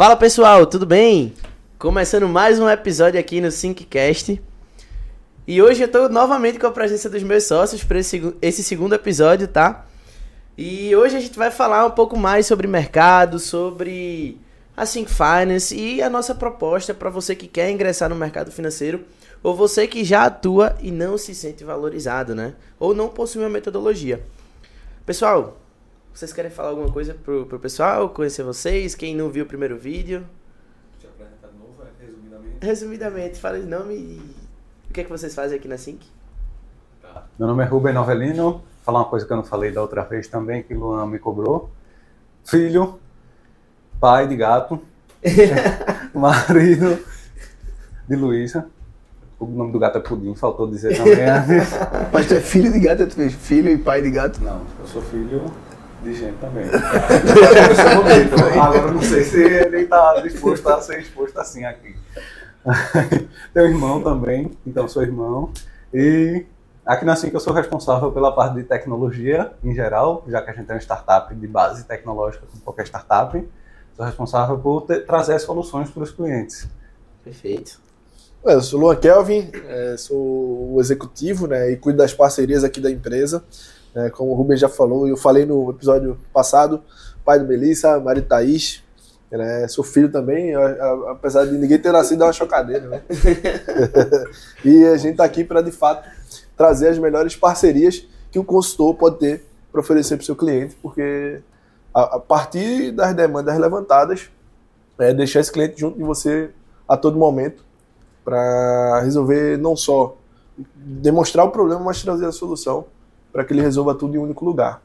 Fala pessoal, tudo bem? Começando mais um episódio aqui no Synccast. E hoje eu estou novamente com a presença dos meus sócios para esse, esse segundo episódio, tá? E hoje a gente vai falar um pouco mais sobre mercado, sobre a Sync Finance e a nossa proposta para você que quer ingressar no mercado financeiro ou você que já atua e não se sente valorizado, né? Ou não possui uma metodologia. Pessoal, vocês querem falar alguma coisa pro, pro pessoal, conhecer vocês, quem não viu o primeiro vídeo? Te apresentar de novo, é, resumidamente. Resumidamente, fala o nome e o que é que vocês fazem aqui na Sync? Tá. Meu nome é Rubem Novelino, falar uma coisa que eu não falei da outra vez também, que o Luan me cobrou. Filho, pai de gato, marido de Luísa. O nome do gato é Pudim, faltou dizer também. Mas tu é filho de gato, tu fez filho e pai de gato? Não, eu sou filho de gente também. Agora não sei se ele está disposto a ser exposto assim aqui. Tenho irmão também, então sou irmão. E aqui na Cinca eu sou responsável pela parte de tecnologia em geral, já que a gente é uma startup de base tecnológica, como qualquer startup. Sou responsável por ter, trazer soluções para os clientes. Perfeito. Eu sou o Luan Kelvin, é, sou o executivo né, e cuido das parcerias aqui da empresa. É, como o Rubens já falou, eu falei no episódio passado, pai do Melissa, marido Thaís, né, sou filho também, apesar de ninguém ter nascido, é uma chocadeira. Né? e a gente está aqui para, de fato, trazer as melhores parcerias que o consultor pode ter para oferecer para o seu cliente, porque a, a, partir das demandas levantadas, é deixar esse cliente junto de você a todo momento para resolver não só demonstrar o problema, mas trazer a solução para que ele resolva tudo em um único lugar.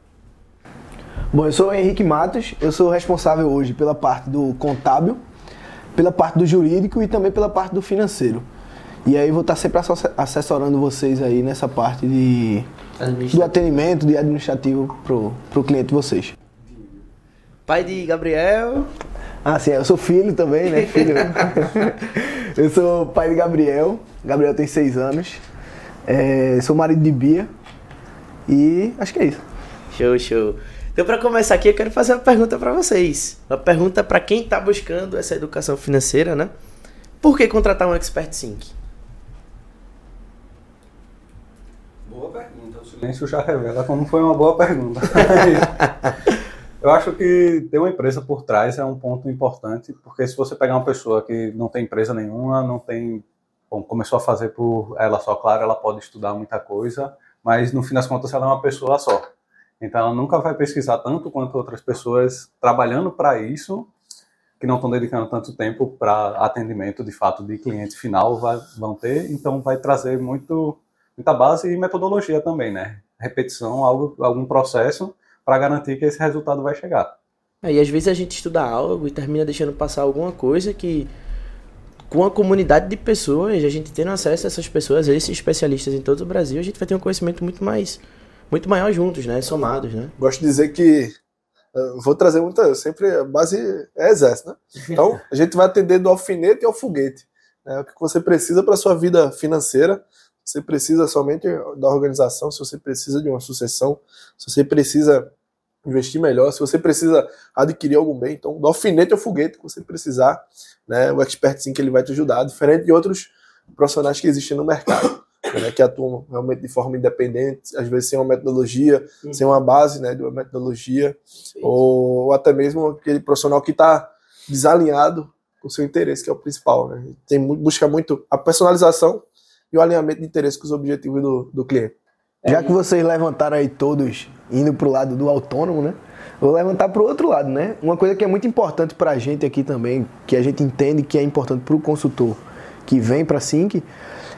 Bom, eu sou o Henrique Matos, eu sou responsável hoje pela parte do contábil, pela parte do jurídico e também pela parte do financeiro. E aí vou estar sempre assessorando vocês aí nessa parte de do atendimento, de administrativo pro, pro cliente de vocês. Pai de Gabriel. Ah, sim, eu sou filho também, né? Filho. eu sou pai de Gabriel. Gabriel tem seis anos. É, sou marido de Bia. E acho que é isso. Show, show. Então, para começar aqui, eu quero fazer uma pergunta para vocês. Uma pergunta para quem está buscando essa educação financeira, né? Por que contratar um Expert Sync? Boa pergunta. O silêncio já revela como foi uma boa pergunta. Eu acho que ter uma empresa por trás é um ponto importante, porque se você pegar uma pessoa que não tem empresa nenhuma, não tem, bom, começou a fazer por ela só, claro, ela pode estudar muita coisa, mas no fim das contas ela é uma pessoa só. Então ela nunca vai pesquisar tanto quanto outras pessoas trabalhando para isso, que não estão dedicando tanto tempo para atendimento de fato de cliente final vai, vão ter, então vai trazer muito, muita base e metodologia também, né? Repetição, algo, algum processo para garantir que esse resultado vai chegar. É, e às vezes a gente estuda algo e termina deixando passar alguma coisa que com a comunidade de pessoas, a gente tendo acesso a essas pessoas, a esses especialistas em todo o Brasil, a gente vai ter um conhecimento muito mais muito maior juntos, né, somados, né? Gosto de dizer que uh, vou trazer muita, sempre a base é exército, né? Então, a gente vai atender do alfinete ao foguete. Né? O que você precisa para sua vida financeira, você precisa somente da organização, se você precisa de uma sucessão, se você precisa investir melhor, se você precisa adquirir algum bem, então do alfinete ao foguete que você precisar, né, o expert sim que ele vai te ajudar, diferente de outros profissionais que existem no mercado, né, que atuam realmente de forma independente, às vezes sem uma metodologia, uhum. sem uma base, né, de uma metodologia, ou, ou até mesmo aquele profissional que está desalinhado com o seu interesse, que é o principal, né, tem busca muito a personalização e o alinhamento de interesse com os objetivos do, do cliente. Já que vocês levantaram aí todos indo para o lado do autônomo, né? Vou levantar para o outro lado, né? Uma coisa que é muito importante para a gente aqui também, que a gente entende que é importante para o consultor que vem para a Sync,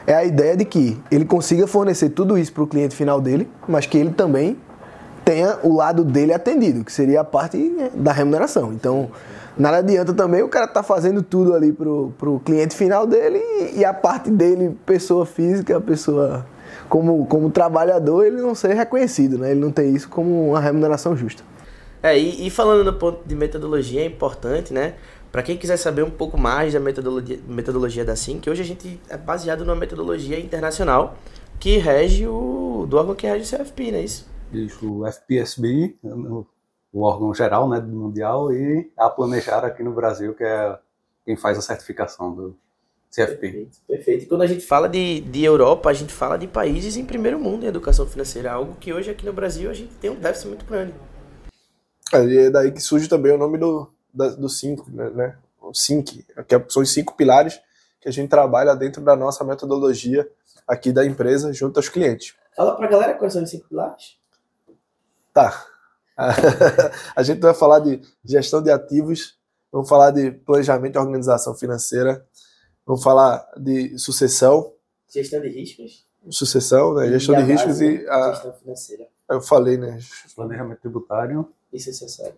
é a ideia de que ele consiga fornecer tudo isso para o cliente final dele, mas que ele também tenha o lado dele atendido, que seria a parte né, da remuneração. Então, nada adianta também o cara estar tá fazendo tudo ali pro, pro cliente final dele e, a parte dele, pessoa física, pessoa como, como trabalhador, ele não ser reconhecido, né? Ele não tem isso como uma remuneração justa. É, e, e falando no ponto de metodologia, é importante, né? Para quem quiser saber um pouco mais da metodologia, metodologia da SINC, hoje a gente é baseado numa metodologia internacional que rege o do órgão que rege o CFP, não é isso? Isso, o FPSB, o o órgão geral né, do Mundial, e a Planejar aqui no Brasil, que é quem faz a certificação do CFP. Perfeito, perfeito. E quando a gente fala de, de Europa, a gente fala de países em primeiro mundo em educação financeira, algo que hoje aqui no Brasil a gente tem um déficit muito grande. É, e é daí que surge também o nome do, da, do cinco, né? né? O SINC, que é- são os cinco pilares que a gente trabalha dentro da nossa metodologia aqui da empresa junto aos clientes. Fala pra galera quais são os cinco pilares. Tá. A gente vai falar de gestão de ativos, vamos falar de planejamento e organização financeira, vamos falar de sucessão, Gestão de riscos. sucessão, né? gestão de riscos base, e a, Gestão financeira. eu falei, né? Planejamento tributário. Isso é necessário.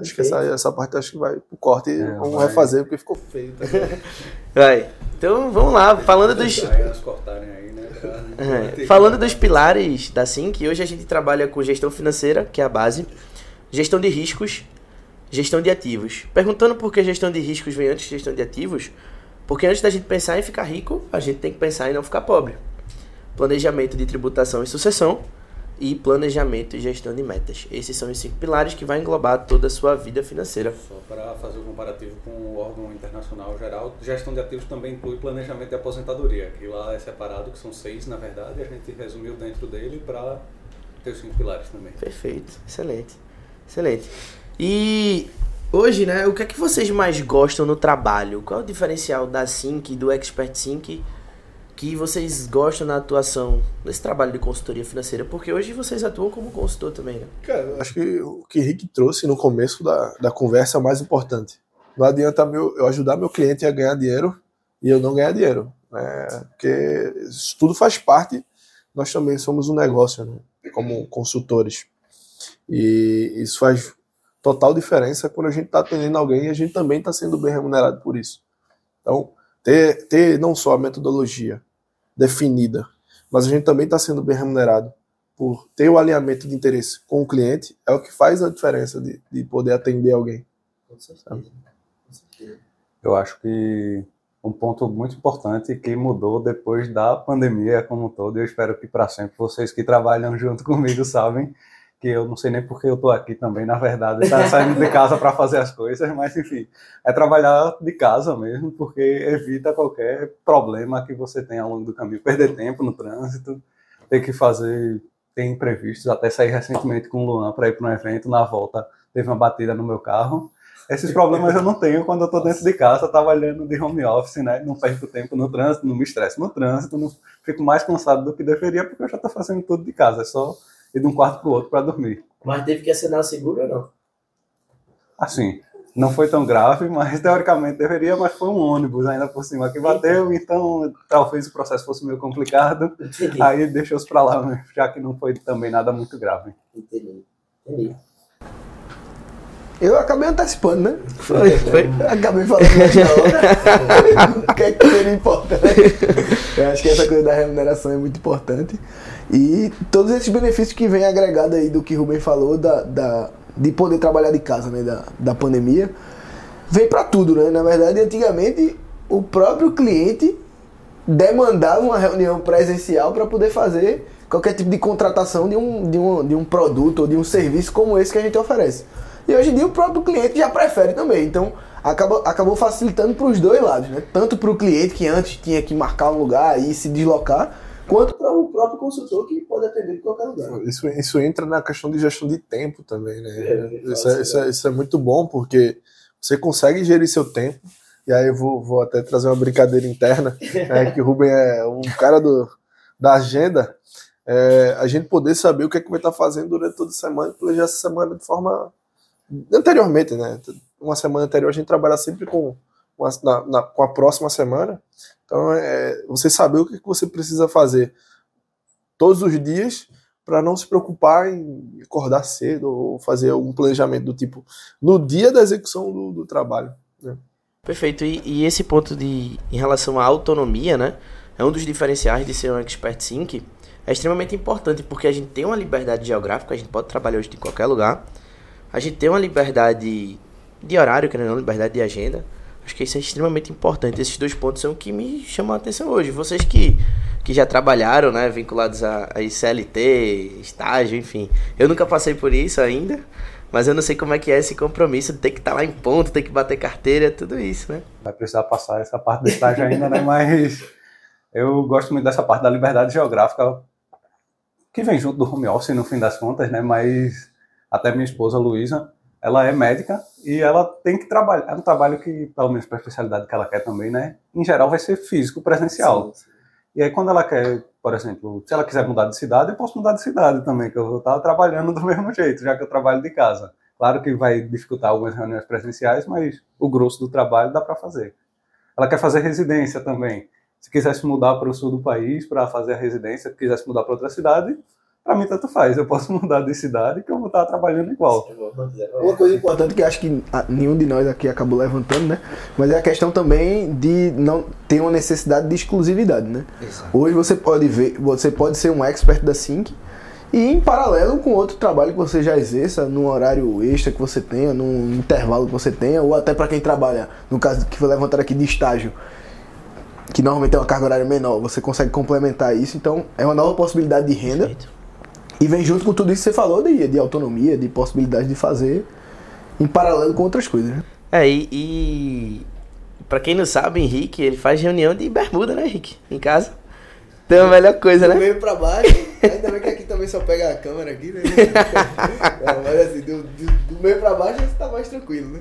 Acho que essa, essa parte acho que vai pro corte e É, vamos vai. refazer porque ficou feio. Tá? Vai. Então vamos lá, falando dos. Aí, né? É, falando dos pilares da SINC, hoje a gente trabalha com gestão financeira, que é a base, gestão de riscos, gestão de ativos. Perguntando por que gestão de riscos vem antes de gestão de ativos, porque antes da gente pensar em ficar rico, a gente tem que pensar em não ficar pobre. Planejamento de tributação e sucessão e planejamento e gestão de metas. Esses são os cinco pilares que vai englobar toda a sua vida financeira. Só para fazer o comparativo com o órgão internacional geral, gestão de ativos também inclui planejamento de aposentadoria, que lá é separado, que são seis na verdade, e a gente resumiu dentro dele para ter os cinco pilares também. Perfeito, excelente, excelente. E hoje, né, o que é que vocês mais gostam no trabalho? Qual é o diferencial da Sync, do Expert Sync, que vocês gostam na atuação nesse trabalho de consultoria financeira? Porque hoje vocês atuam como consultor também, né? Cara, acho que o que Rick trouxe no começo da, da conversa é o mais importante. Não adianta meu, eu ajudar meu cliente a ganhar dinheiro e eu não ganhar dinheiro. Né? Porque isso tudo faz parte, nós também somos um negócio, né? como consultores. E isso faz total diferença quando a gente está atendendo alguém e a gente também está sendo bem remunerado por isso. Então, ter, ter não só a metodologia definida, mas a gente também está sendo bem remunerado por ter o alinhamento de interesse com o cliente é o que faz a diferença de, de poder atender alguém. Com certeza. Com certeza. Eu acho que um ponto muito importante que mudou depois da pandemia como um todo, e eu espero que para sempre vocês que trabalham junto comigo sabem que eu não sei nem porque eu estou aqui também, na verdade, tá saindo de casa para fazer as coisas, mas enfim, é trabalhar de casa mesmo, porque evita qualquer problema que você tenha ao longo do caminho, perder tempo no trânsito, ter que fazer, ter imprevistos, até sair recentemente com o Luan para ir para um evento, na volta teve uma batida no meu carro, esses problemas eu não tenho quando eu estou dentro de casa, trabalhando de home office, né? Não perco tempo no trânsito, não me estresso no trânsito, não fico mais cansado do que deveria, porque eu já estou fazendo tudo de casa, é só ir de um quarto para o outro para dormir. Mas teve que assinar o seguro ou não? Assim, não foi tão grave, mas teoricamente deveria, mas foi um ônibus ainda por cima que bateu, então talvez o processo fosse meio complicado, Entendi. aí deixou-os para lá, mesmo, já que não foi também nada muito grave. Entendi. Entendi. Eu acabei antecipando, né? Foi, foi. Acabei falando da hora. o que é que seria importante? Eu acho que essa coisa da remuneração é muito importante. E todos esses benefícios que vem agregado aí do que o Rubem falou, da, da, de poder trabalhar de casa, né? Da, da pandemia, vem para tudo, né? Na verdade, antigamente, o próprio cliente demandava uma reunião presencial para poder fazer qualquer tipo de contratação de um, de, um, de um produto ou de um serviço como esse que a gente oferece. E hoje em dia o próprio cliente já prefere também. Então acabou, acabou facilitando para os dois lados, né? Tanto para o cliente que antes tinha que marcar um lugar e se deslocar, quanto para o próprio consultor que pode atender em qualquer lugar. Isso, isso entra na questão de gestão de tempo também, né? É, isso, é, isso, é, isso é muito bom porque você consegue gerir seu tempo. E aí eu vou, vou até trazer uma brincadeira interna, né, que o Rubem é um cara do, da agenda. É, a gente poder saber o que é que vai estar fazendo durante toda a semana e planejar essa semana de forma anteriormente, né? Uma semana anterior a gente trabalha sempre com, uma, na, na, com a próxima semana. Então, é, você saber o que, você precisa fazer todos os dias para não se preocupar em acordar cedo ou fazer algum planejamento do tipo no dia da execução do, do trabalho. Né? Perfeito. E, e, esse ponto de em relação à autonomia, né? É um dos diferenciais de ser um expert sync. É extremamente importante porque a gente tem uma liberdade geográfica, a gente pode trabalhar hoje de qualquer lugar. A gente tem uma liberdade de horário, querendo não, liberdade de agenda. Acho que isso é extremamente importante. Esses dois pontos são o que me chamam a atenção hoje. Vocês que, que já trabalharam, né, vinculados a, a CLT, estágio, enfim. Eu nunca passei por isso ainda, Mas eu não sei como é que é esse compromisso de ter que estar lá em ponto, ter que bater carteira, tudo isso, né? Vai precisar passar essa parte do estágio ainda, né? Mas eu gosto muito dessa parte da liberdade geográfica que vem junto do home office no fim das contas, né? Mas até minha esposa Luísa, ela é médica e ela tem que trabalhar. É um trabalho que, pelo menos para a especialidade que ela quer também, né? Em geral vai ser físico, presencial. Sim, sim. E aí quando ela quer, por exemplo, se ela quiser mudar de cidade, eu posso mudar de cidade também, que eu vou estar trabalhando do mesmo jeito, já que eu trabalho de casa. Claro que vai dificultar algumas reuniões presenciais, mas o grosso do trabalho dá para fazer. Ela quer fazer residência também. Se quisesse mudar para o sul do país para fazer a residência, se quisesse mudar para outra cidade, para mim tanto faz. Eu posso mudar de cidade que eu vou estar trabalhando igual. Uma coisa importante que acho que nenhum de nós aqui acabou levantando, né? Mas é a questão também de não ter uma necessidade de exclusividade, né? Exato. Hoje você pode ver, você pode ser um expert da Sync e em paralelo com outro trabalho que você já exerça, num horário extra que você tenha, num intervalo que você tenha, ou até para quem trabalha, no caso que foi levantado aqui de estágio, que normalmente tem uma carga horária menor, você consegue complementar isso, então é uma nova possibilidade de renda. Perfeito e vem junto com tudo isso que você falou de, de autonomia, de possibilidade de fazer em paralelo com outras coisas, né? É, e, e pra quem não sabe, Henrique, ele faz reunião de bermuda, né, Henrique? Em casa. Então é a melhor coisa, do né? Do meio pra baixo, ainda bem que aqui também só pega a câmera aqui, né? Não, mas assim, do, do, do, meio pra baixo você tá mais tranquilo, né?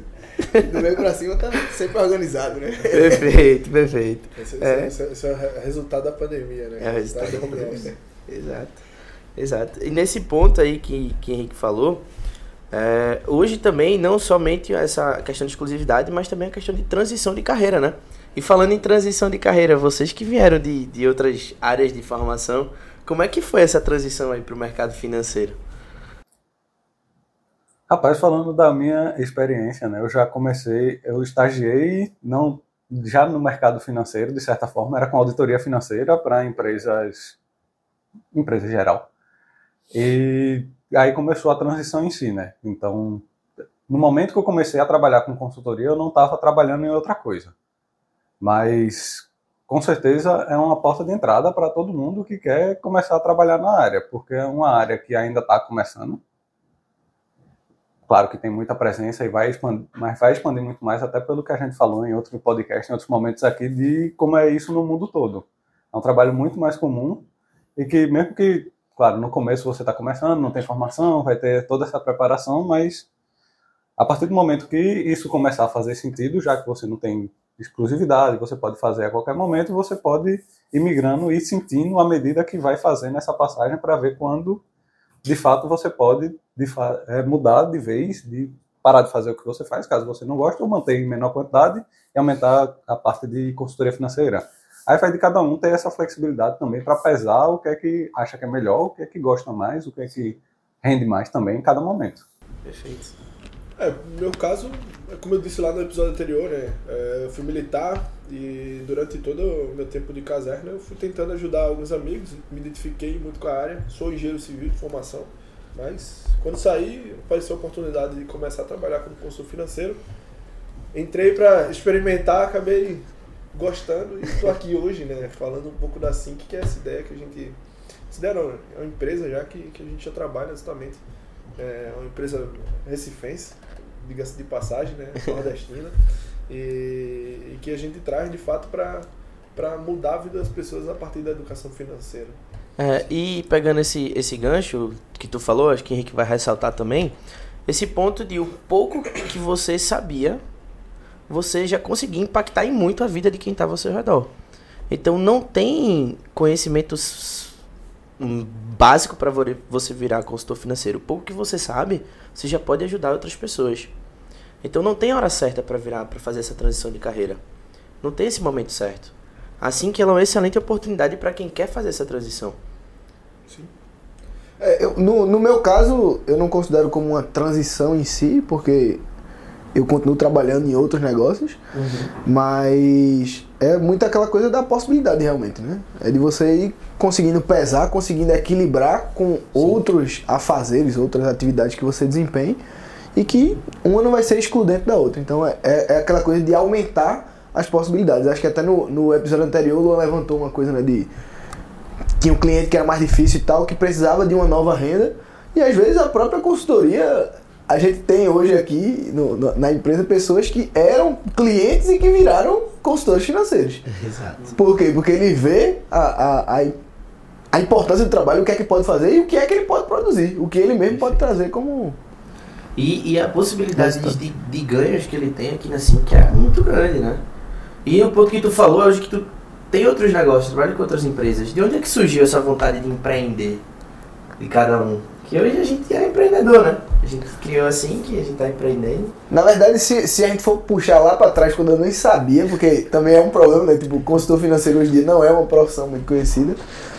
Do meio pra cima tá sempre organizado, né? Perfeito, perfeito. Esse, é. Esse, esse é o resultado da pandemia, né? É o resultado da pandemia. Exato. Exato. E nesse ponto aí que, que Henrique falou, é, hoje também não somente essa questão de exclusividade, mas também a questão de transição de carreira, né? E falando em transição de carreira, vocês que vieram de, de outras áreas de formação, como é que foi essa transição aí para o mercado financeiro? Rapaz, falando da minha experiência, né? Eu já comecei, eu estagiei não já no mercado financeiro, de certa forma, era com auditoria financeira para empresas, empresa geral. E aí começou a transição em si, né? Então, no momento que eu comecei a trabalhar com consultoria, eu não estava trabalhando em outra coisa. Mas, com certeza, é uma porta de entrada para todo mundo que quer começar a trabalhar na área, porque é uma área que ainda está começando. Claro que tem muita presença e vai expandir, mas vai expandir muito mais, até pelo que a gente falou em outro podcast, em outros momentos aqui, de como é isso no mundo todo. É um trabalho muito mais comum e que, mesmo que Claro, no começo você está começando, não tem formação, vai ter toda essa preparação, mas a partir do momento que isso começar a fazer sentido, já que você não tem exclusividade, você pode fazer a qualquer momento, você pode ir migrando e sentindo à medida que vai fazendo essa passagem para ver quando de fato você pode de fa é, mudar de vez, de parar de fazer o que você faz, caso você não goste, ou manter em menor quantidade e aumentar a parte de consultoria financeira. Aí vai de cada um ter essa flexibilidade também para pesar o que é que acha que é melhor, o que é que gosta mais, o que é que rende mais também em cada momento. Perfeito. É, meu caso, como eu disse lá no episódio anterior, né, é, eu fui militar e durante todo o meu tempo de caserna eu fui tentando ajudar alguns amigos, me identifiquei muito com a área, sou engenheiro civil de formação, mas quando saí apareceu a oportunidade de começar a trabalhar como consultor financeiro. Entrei para experimentar, acabei gostando e estou aqui hoje, né, falando um pouco da Sync, que é essa ideia que a gente. Essa ideia não, é uma empresa já que, que a gente já trabalha justamente. É uma empresa recifense, diga-se de passagem, né, nordestina, e, e que a gente traz de fato para mudar a vida das pessoas a partir da educação financeira. É, e pegando esse, esse gancho que tu falou, acho que o Henrique vai ressaltar também, esse ponto de o pouco que você sabia você já conseguia impactar em muito a vida de quem estava ao seu redor. Então não tem conhecimentos básico para você virar consultor financeiro. O pouco que você sabe, você já pode ajudar outras pessoas. Então não tem hora certa para virar, para fazer essa transição de carreira. Não tem esse momento certo. Assim que ela é uma excelente oportunidade para quem quer fazer essa transição. Sim. É, eu, no, no meu caso, eu não considero como uma transição em si, porque eu continuo trabalhando em outros negócios, uhum. mas é muito aquela coisa da possibilidade realmente, né? É de você ir conseguindo pesar, conseguindo equilibrar com Sim. outros afazeres, outras atividades que você desempenha e que uma não vai ser excludente da outra. Então é, é, é aquela coisa de aumentar as possibilidades. Acho que até no, no episódio anterior o Luan levantou uma coisa né, de tinha um cliente que era mais difícil e tal, que precisava de uma nova renda e às vezes a própria consultoria a gente tem hoje aqui no- no- na empresa pessoas que eram clientes e que viraram consultores financeiros. Exato. Por quê? Porque ele vê a, a, a, importância do trabalho, o que é que pode fazer e o que é que ele pode produzir, o que ele mesmo pode trazer como. E, e a possibilidade de, de ganhos que ele tem aqui na Sim, que é muito grande, né? E um pouco que tu falou, hoje que tu tem outros negócios, trabalha com outras empresas. De onde é que surgiu essa vontade de empreender de cada um? Que hoje a gente é empreendedor, né? A gente criou assim que a gente tá empreendendo. Na verdade, se, se a gente for puxar lá pra trás, quando eu nem sabia, porque também é um problema, né? Tipo, consultor financeiro hoje em dia não é uma profissão muito conhecida.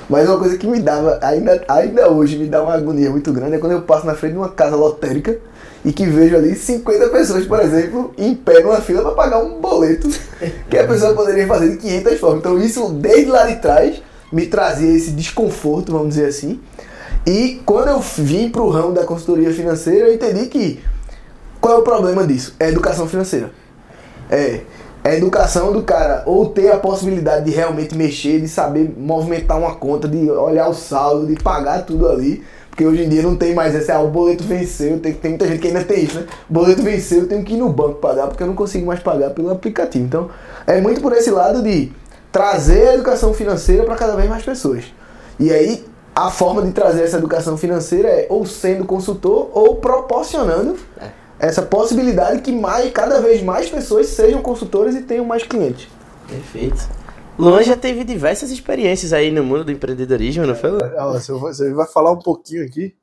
Mas uma coisa que me dava, ainda, ainda hoje me dá uma agonia muito grande, é quando eu passo na frente de uma casa lotérica e que vejo ali 50 pessoas, por exemplo, em pé numa fila para pagar um boleto que a pessoa poderia fazer de 500 formas. Então isso, desde lá de trás, me trazia esse desconforto, vamos dizer assim. E quando eu vim para o ramo da consultoria financeira, eu entendi que qual é o problema disso? É educação financeira. É. É a educação do cara ou ter a possibilidade de realmente mexer, de saber movimentar uma conta, de olhar o saldo, de pagar tudo ali. Porque hoje em dia não tem mais essa, ah, o boleto venceu, tem, tem muita gente que ainda tem isso, né? O boleto venceu, eu tenho que ir no banco pagar, porque eu não consigo mais pagar pelo aplicativo. Então, é muito por esse lado de trazer a educação financeira para cada vez mais pessoas. E aí, a forma de trazer essa educação financeira é ou sendo consultor ou proporcionando essa possibilidade que mais, cada vez mais pessoas sejam consultores e tenham mais clientes. Perfeito. Luan já teve diversas experiências aí no mundo do empreendedorismo, não foi? Vou- Você vai falar um pouquinho aqui.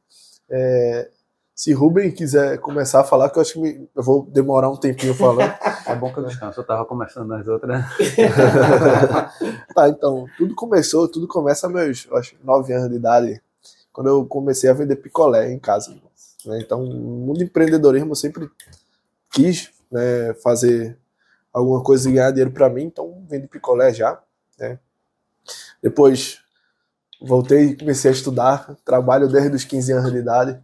é, se Rubem quiser começar a falar, que eu acho que me- eu vou demorar um tempinho falando. É bom que eu descanso. Eu tava começando nas outras. tá, então, tudo começou, tudo começa meus, eu acho, 9 anos de idade, quando eu comecei a vender picolé em casa. né? Então, mundo do empreendedorismo eu sempre quis né, fazer alguma coisa e ganhar dinheiro para mim, então vendi picolé já. Né? Depois voltei e comecei a estudar, trabalho desde os 15 anos de idade.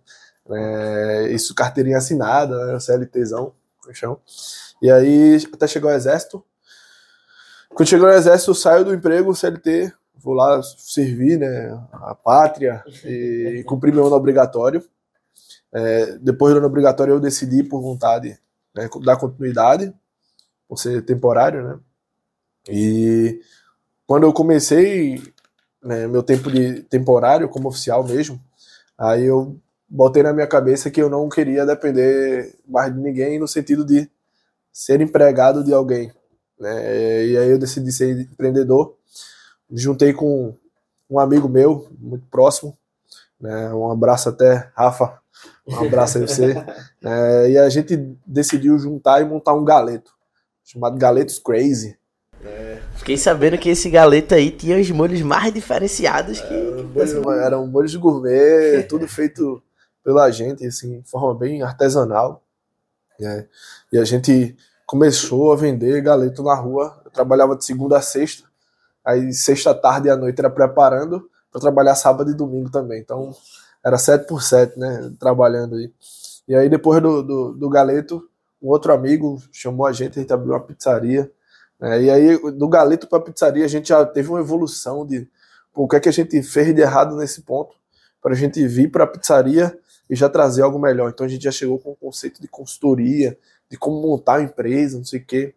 né? isso carteirinha assinada, né? CLTzão, no chão. E aí até chegou ao exército. Quando chegou no exército, eu saio do emprego CLT, vou lá servir né, a pátria e cumprir meu ano obrigatório. É, depois do ano obrigatório, eu decidi, por vontade, né, dar continuidade, por ser temporário, né? E quando eu comecei né, meu tempo de temporário, como oficial mesmo, aí eu botei na minha cabeça que eu não queria depender mais de ninguém, no sentido de ser empregado de alguém. Né? E aí eu decidi ser empreendedor. Me juntei com um amigo meu, muito próximo. Né? Um abraço até, Rafa. Um abraço aí pra você. É, e a gente decidiu juntar e montar um galeto, chamado Galetos Crazy. Fiquei sabendo que esse galeto aí tinha os molhos mais diferenciados que. Era um molho de gourmet, tudo feito pela gente, assim, de forma bem artesanal. Né? E a gente começou a vender galeto na rua. Eu trabalhava de segunda a sexta. Aí sexta tarde e à noite era preparando para trabalhar sábado e domingo também. Então era 7 por 7, né? Trabalhando aí. E aí depois do, do, do galeto, um outro amigo chamou a gente, a gente abriu uma pizzaria. né? E aí do galeto para pizzaria a gente já teve uma evolução de o que é que a gente fez de errado nesse ponto para a gente vir para a pizzaria e já trazer algo melhor. Então a gente já chegou com o conceito de consultoria, de como montar a empresa, não sei o quê.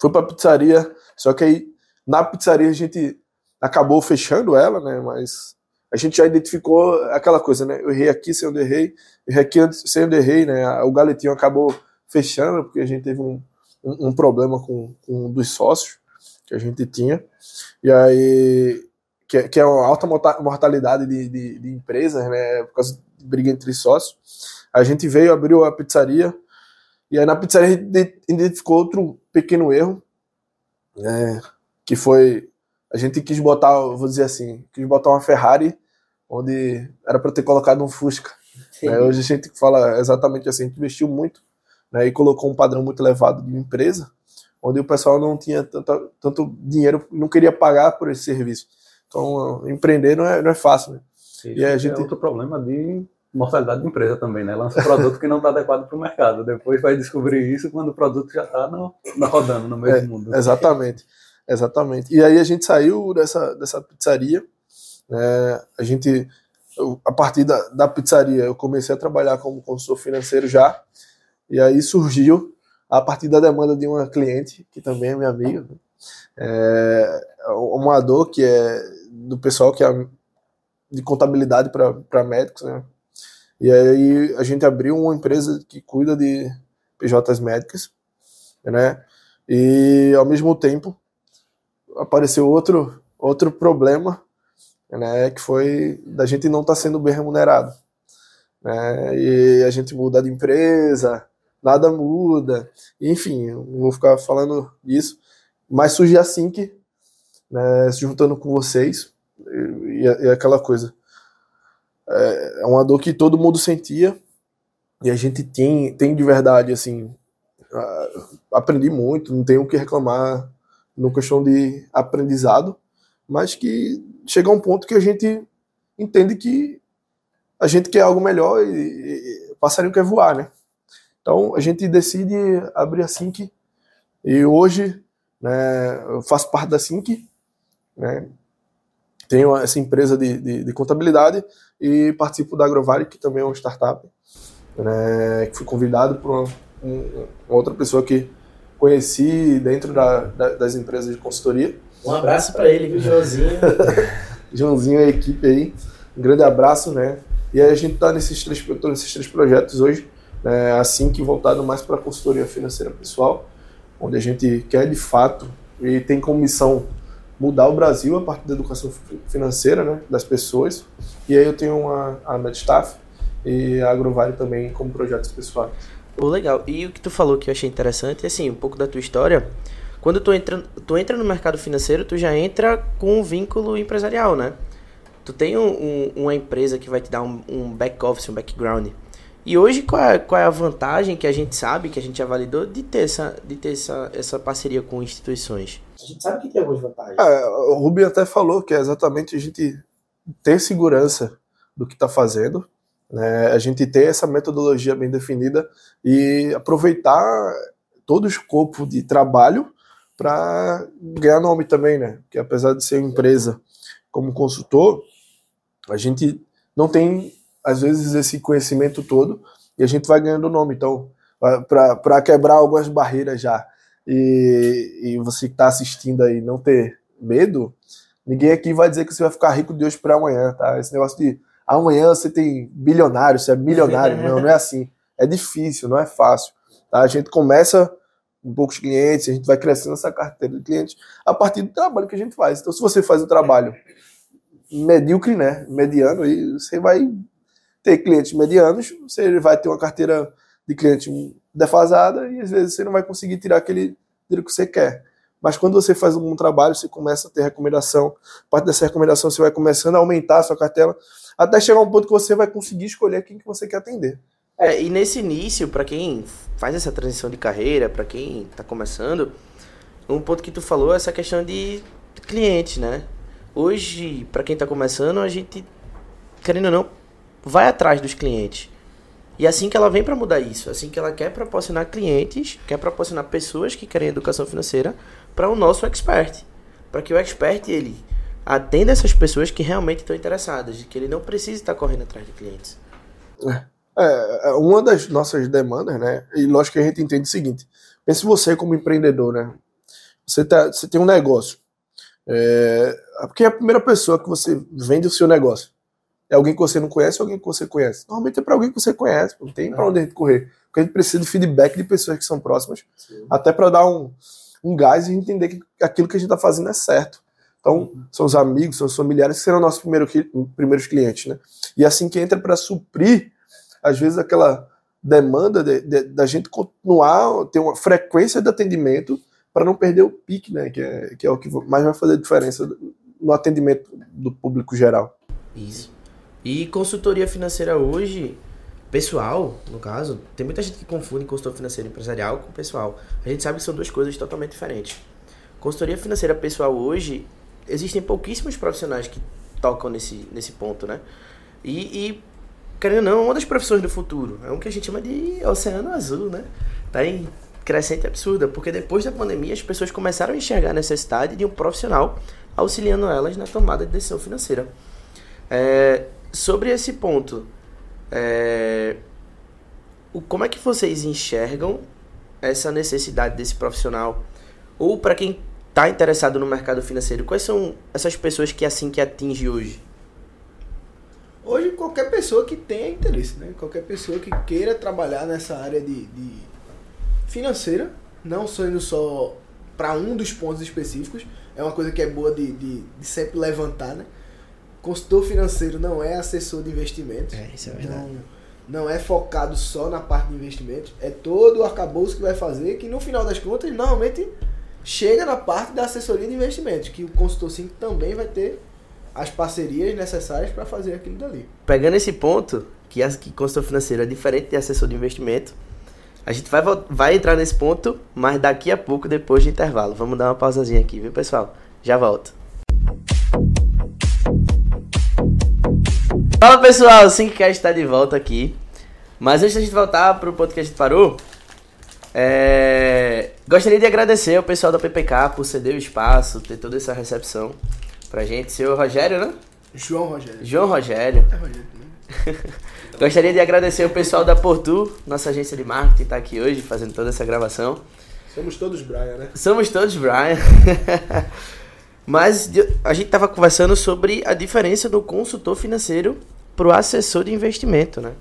Foi para a pizzaria, só que aí na pizzaria a gente acabou fechando ela, né? Mas a gente já identificou aquela coisa, né? Eu errei aqui sem onde errei, errei aqui sem onde errei, né? O galetinho acabou fechando porque a gente teve um, um, um problema com, com um dos sócios que a gente tinha. E aí, que, é- que é uma alta morta- mortalidade de, de, de empresas, né? Por causa briga entre sócios. A gente veio, abriu a pizzaria, e aí na pizzaria a gente ide- identificou outro pequeno erro, né? Que foi. A gente quis botar, vou dizer assim, quis botar uma Ferrari onde era para ter colocado um Fusca. né? Hoje a gente fala exatamente assim, a gente investiu muito né, e colocou um padrão muito elevado de empresa, onde o pessoal não tinha tanta, tanto dinheiro, não queria pagar por esse serviço. Então, empreender não é, não é fácil. Né? Isso E a gente- é outro problema de mortalidade de empresa também, né? Lança um produto que não está adequado para o mercado. Depois vai descobrir isso quando o produto já está rodando no meio É, do mundo. Exatamente, exatamente. E aí a gente saiu dessa, dessa pizzaria, né, a gente eu, a partir da, da pizzaria, eu comecei a trabalhar como consultor financeiro já. E aí surgiu, a partir da demanda de uma cliente, que também é minha amiga, né? é, uma dor que é do pessoal que é de contabilidade para médicos, né? E aí a gente abriu uma empresa que cuida de PJs médicas, né? E ao mesmo tempo apareceu outro outro problema, né, que foi da gente não estar tá sendo bem remunerado. Né? E a gente muda de empresa, nada muda, enfim, não vou ficar falando disso, mas surge assim que, né, se juntando com vocês, e, e aquela coisa. É, é uma dor que todo mundo sentia, e a gente tem, tem de verdade, assim, aprendi muito, não tenho o que reclamar no questão de aprendizado, mas que chega um ponto que a gente entende que a gente quer algo melhor e, e passarinho quer voar, né? Então a gente decide abrir a Sync e hoje né, eu faço parte da Sync, né? Tenho essa empresa de, de, de contabilidade e participo da Agrovale, que também é uma startup, né, que fui convidado por uma, uma outra pessoa que conheci dentro da, da, das empresas de consultoria. Um abraço para ele, viu, Joãozinho? Joãozinho e a equipe aí. Um grande abraço, né? E aí a gente está nesses três, nesses três projetos hoje, né, assim que voltado mais para a consultoria financeira pessoal, onde a gente quer de fato e tem como missão mudar o Brasil a partir da educação financeira né, das pessoas. E aí eu tenho uma, a MedStaff e a Agrovale também como projetos pessoais. Oh, legal. E o que tu falou que eu achei interessante, assim, um pouco da tua história. Quando tu entra, tu entra no mercado financeiro, tu já entra com um vínculo empresarial, né? Tu tem um, um, uma empresa que vai te dar um, um back-office, um background. E hoje, qual é, qual é a vantagem que a gente sabe, que a gente já validou, de ter essa, de ter essa, essa parceria com instituições? A gente sabe que tem algumas vantagens. É, o Rubio até falou que é exatamente a gente ter segurança do que está fazendo, né? a gente ter essa metodologia bem definida e aproveitar todo o escopo de trabalho para ganhar nome também, né? Que apesar de ser empresa como consultor, a gente não tem às vezes esse conhecimento todo e a gente vai ganhando nome. Então, para quebrar algumas barreiras já e, e você que está assistindo aí não ter medo, ninguém aqui vai dizer que você vai ficar rico de hoje para amanhã, tá? Esse negócio de amanhã você tem bilionário, você é milionário, não, não é assim. É difícil, não é fácil. Tá? A gente começa com poucos clientes, a gente vai crescendo essa carteira de clientes a partir do trabalho que a gente faz. Então, se você faz o trabalho medíocre, né, mediano, aí você vai ter clientes medianos, você vai ter uma carteira de cliente defasada e às vezes você não vai conseguir tirar aquele dinheiro que você quer. Mas quando você faz um bom trabalho, você começa a ter recomendação. A partir dessa recomendação, você vai começando a aumentar a sua cartela, até chegar um ponto que você vai conseguir escolher quem que você quer atender. É, e nesse início, para quem faz essa transição de carreira, para quem está começando, um ponto que tu falou é essa questão de clientes, né? Hoje, para quem está começando, a gente, querendo ou não, vai atrás dos clientes. E é assim que ela vem para mudar isso, assim que ela quer proporcionar clientes, quer proporcionar pessoas que querem educação financeira para o nosso expert, para que o expert ele atenda essas pessoas que realmente estão interessadas, que ele não precisa estar correndo atrás de clientes. É. É, é uma das nossas demandas, né? E lógico que a gente entende o seguinte: pense você como empreendedor, né? Você, tá, você tem um negócio. É, porque a primeira pessoa que você vende o seu negócio é alguém que você não conhece ou alguém que você conhece? Normalmente é para alguém que você conhece, não tem para onde a gente correr. Porque a gente precisa de feedback de pessoas que são próximas, Sim. até para dar um, um gás e entender que aquilo que a gente está fazendo é certo. Então, uhum. são os amigos, são os familiares que serão nossos primeiro, primeiros clientes, né? E assim que entra para suprir, às vezes, aquela demanda da de, de, gente continuar, ter uma frequência de atendimento para não perder o pique, né? Que é, que é o que mais vai fazer diferença no atendimento do público geral. Isso. E consultoria financeira hoje, pessoal, no caso, tem muita gente que confunde consultor financeiro empresarial com pessoal. A gente sabe que são duas coisas totalmente diferentes. Consultoria financeira pessoal hoje, existem pouquíssimos profissionais que tocam nesse, nesse ponto, né? E, e querendo ou não, é uma das profissões do futuro. É um que a gente chama de oceano azul, né? Tá em crescente absurda, porque depois da pandemia as pessoas começaram a enxergar a necessidade de um profissional auxiliando elas na tomada de decisão financeira. É, sobre esse ponto, é, o, como é que vocês enxergam essa necessidade desse profissional? Ou para quem está interessado no mercado financeiro, quais são essas pessoas que assim que atinge hoje? Hoje qualquer pessoa que tenha interesse, né? Qualquer pessoa que queira trabalhar nessa área de, de financeira, não sendo só para um dos pontos específicos, é uma coisa que é boa de, de, de, sempre levantar, né? Consultor financeiro não é assessor de investimentos. É, isso é verdade. Não, não é focado só na parte de investimentos. É todo o arcabouço que vai fazer, que no final das contas, normalmente chega na parte da assessoria de investimentos, que o consultor 5 também vai ter as parcerias necessárias para fazer aquilo dali. Pegando esse ponto, que, a, que consultor financeiro é diferente de assessor de investimento, a gente vai, vai entrar nesse ponto, mas daqui a pouco, depois do intervalo. Vamos dar uma pausazinha aqui, viu, pessoal? Já volto. Fala pessoal, o Synccast está de volta aqui. Mas antes da gente voltar para o ponto que a gente parou, é... gostaria de agradecer ao pessoal da PPK por ceder o espaço, ter toda essa recepção pra gente. Seu Rogério, né? João Rogério. João Rogério. É Rogério também. Gostaria de agradecer o pessoal da Portu, nossa agência de marketing, tá aqui hoje fazendo toda essa gravação. Somos todos Brian, né? Somos todos Brian. Mas a gente estava conversando sobre a diferença do consultor financeiro para o assessor de investimento, né?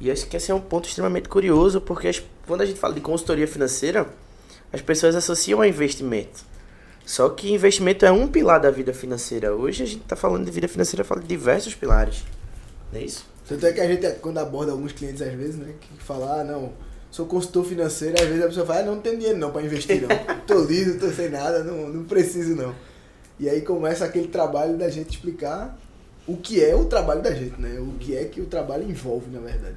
E acho que esse é um ponto extremamente curioso, porque quando a gente fala de consultoria financeira, as pessoas associam a investimento. Só que investimento é um pilar da vida financeira. Hoje a gente está falando de vida financeira, fala de diversos pilares. Não é isso? Tanto é que a gente, quando aborda alguns clientes às vezes, né, que fala, ah, não, sou consultor financeiro, às vezes a pessoa fala, ah, não tenho dinheiro não para investir não. tô liso, tô sem nada, não, não preciso não. E aí começa aquele trabalho da gente explicar o que é o trabalho da gente, né? O que é que o trabalho envolve, na verdade.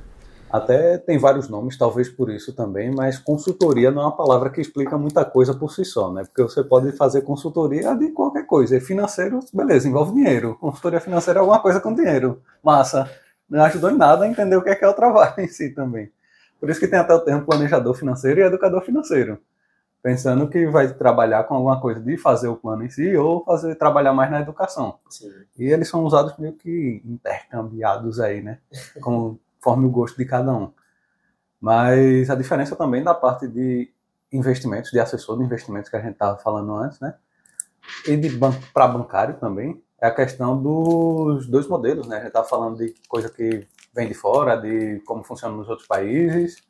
Até tem vários nomes, talvez por isso também, mas consultoria não é uma palavra que explica muita coisa por si só, né? Porque você pode fazer consultoria de qualquer coisa. E financeiro, beleza, envolve dinheiro. Consultoria financeira é alguma coisa com dinheiro. Massa. Não ajudou em nada a entender o que é, que é o trabalho em si também. Por isso que tem até o termo planejador financeiro e educador financeiro. Pensando que vai trabalhar com alguma coisa de fazer o plano em si ou fazer trabalhar mais na educação. Sim. E eles são usados meio que intercambiados aí, né? Conforme o gosto de cada um. Mas a diferença também da parte de investimentos, de assessor de investimentos que a gente estava falando antes, né? E de ban para bancário também, é a questão dos dois modelos, né? A gente estava falando de coisa que vem de fora, de como funciona nos outros países.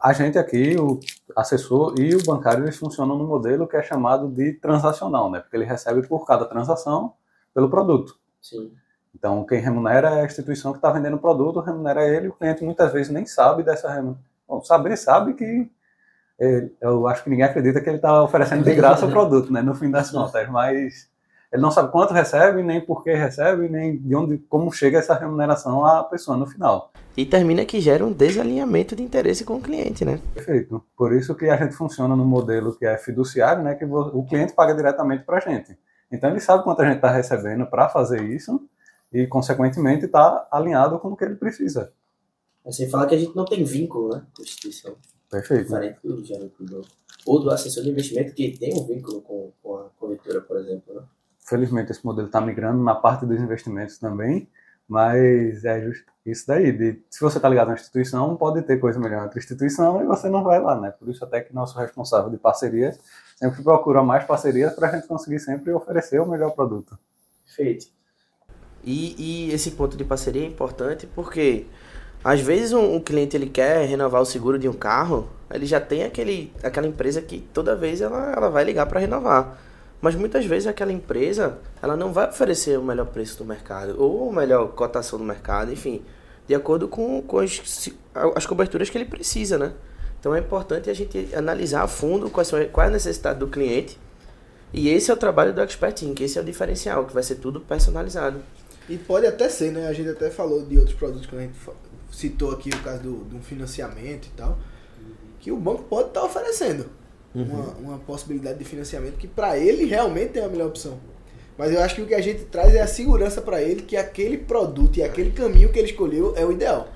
A gente aqui, o assessor e o bancário, eles funcionam no modelo que é chamado de transacional, né? Porque ele recebe por cada transação pelo produto. Sim. Então, quem remunera é a instituição que está vendendo o produto, remunera ele, o cliente muitas vezes nem sabe dessa remuneração. Bom, saber sabe que ele, eu acho que ninguém acredita que ele está oferecendo de graça o produto, né? No fim das contas, mas ele não sabe quanto recebe, nem por que recebe, nem de onde, como chega essa remuneração à pessoa no final. E termina que gera um desalinhamento de interesse com o cliente, né? Perfeito. Por isso que a gente funciona no modelo que é fiduciário, né? Que o cliente paga diretamente para a gente. Então ele sabe quanto a gente está recebendo para fazer isso e, consequentemente, está alinhado com o que ele precisa. Você fala que a gente não tem vínculo, né? Com a instituição. Perfeito. Diferente do gerente do, ou do assessor de investimento que tem um vínculo com, com a corretora, por exemplo, né? Felizmente esse modelo está migrando na parte dos investimentos também, mas é just isso daí, de, se você está ligado a uma instituição, pode ter coisa melhor em outra instituição e você não vai lá, né? Por isso até que nosso responsável de parcerias sempre procura mais parcerias para a gente conseguir sempre oferecer o melhor produto. Perfeito. E, e esse ponto de parceria é importante porque às vezes um, um, cliente ele quer renovar o seguro de um carro, ele já tem aquele, aquela empresa que toda vez ela, ela vai ligar para renovar. Mas muitas vezes aquela empresa, ela não vai oferecer o melhor preço do mercado, ou a melhor cotação do mercado, enfim, de acordo com, com as, as coberturas que ele precisa, né? Então é importante a gente analisar a fundo quais são, qual é a necessidade do cliente. E esse é o trabalho do Expert que esse é o diferencial, que vai ser tudo personalizado. E pode até ser, né? A gente até falou de outros produtos que a gente citou aqui, o caso do, do financiamento e tal, que o banco pode estar oferecendo uhum. uma, uma possibilidade de financiamento que para ele realmente é a melhor opção. Mas eu acho que o que a gente traz é a segurança para ele que aquele produto e aquele caminho que ele escolheu é o ideal.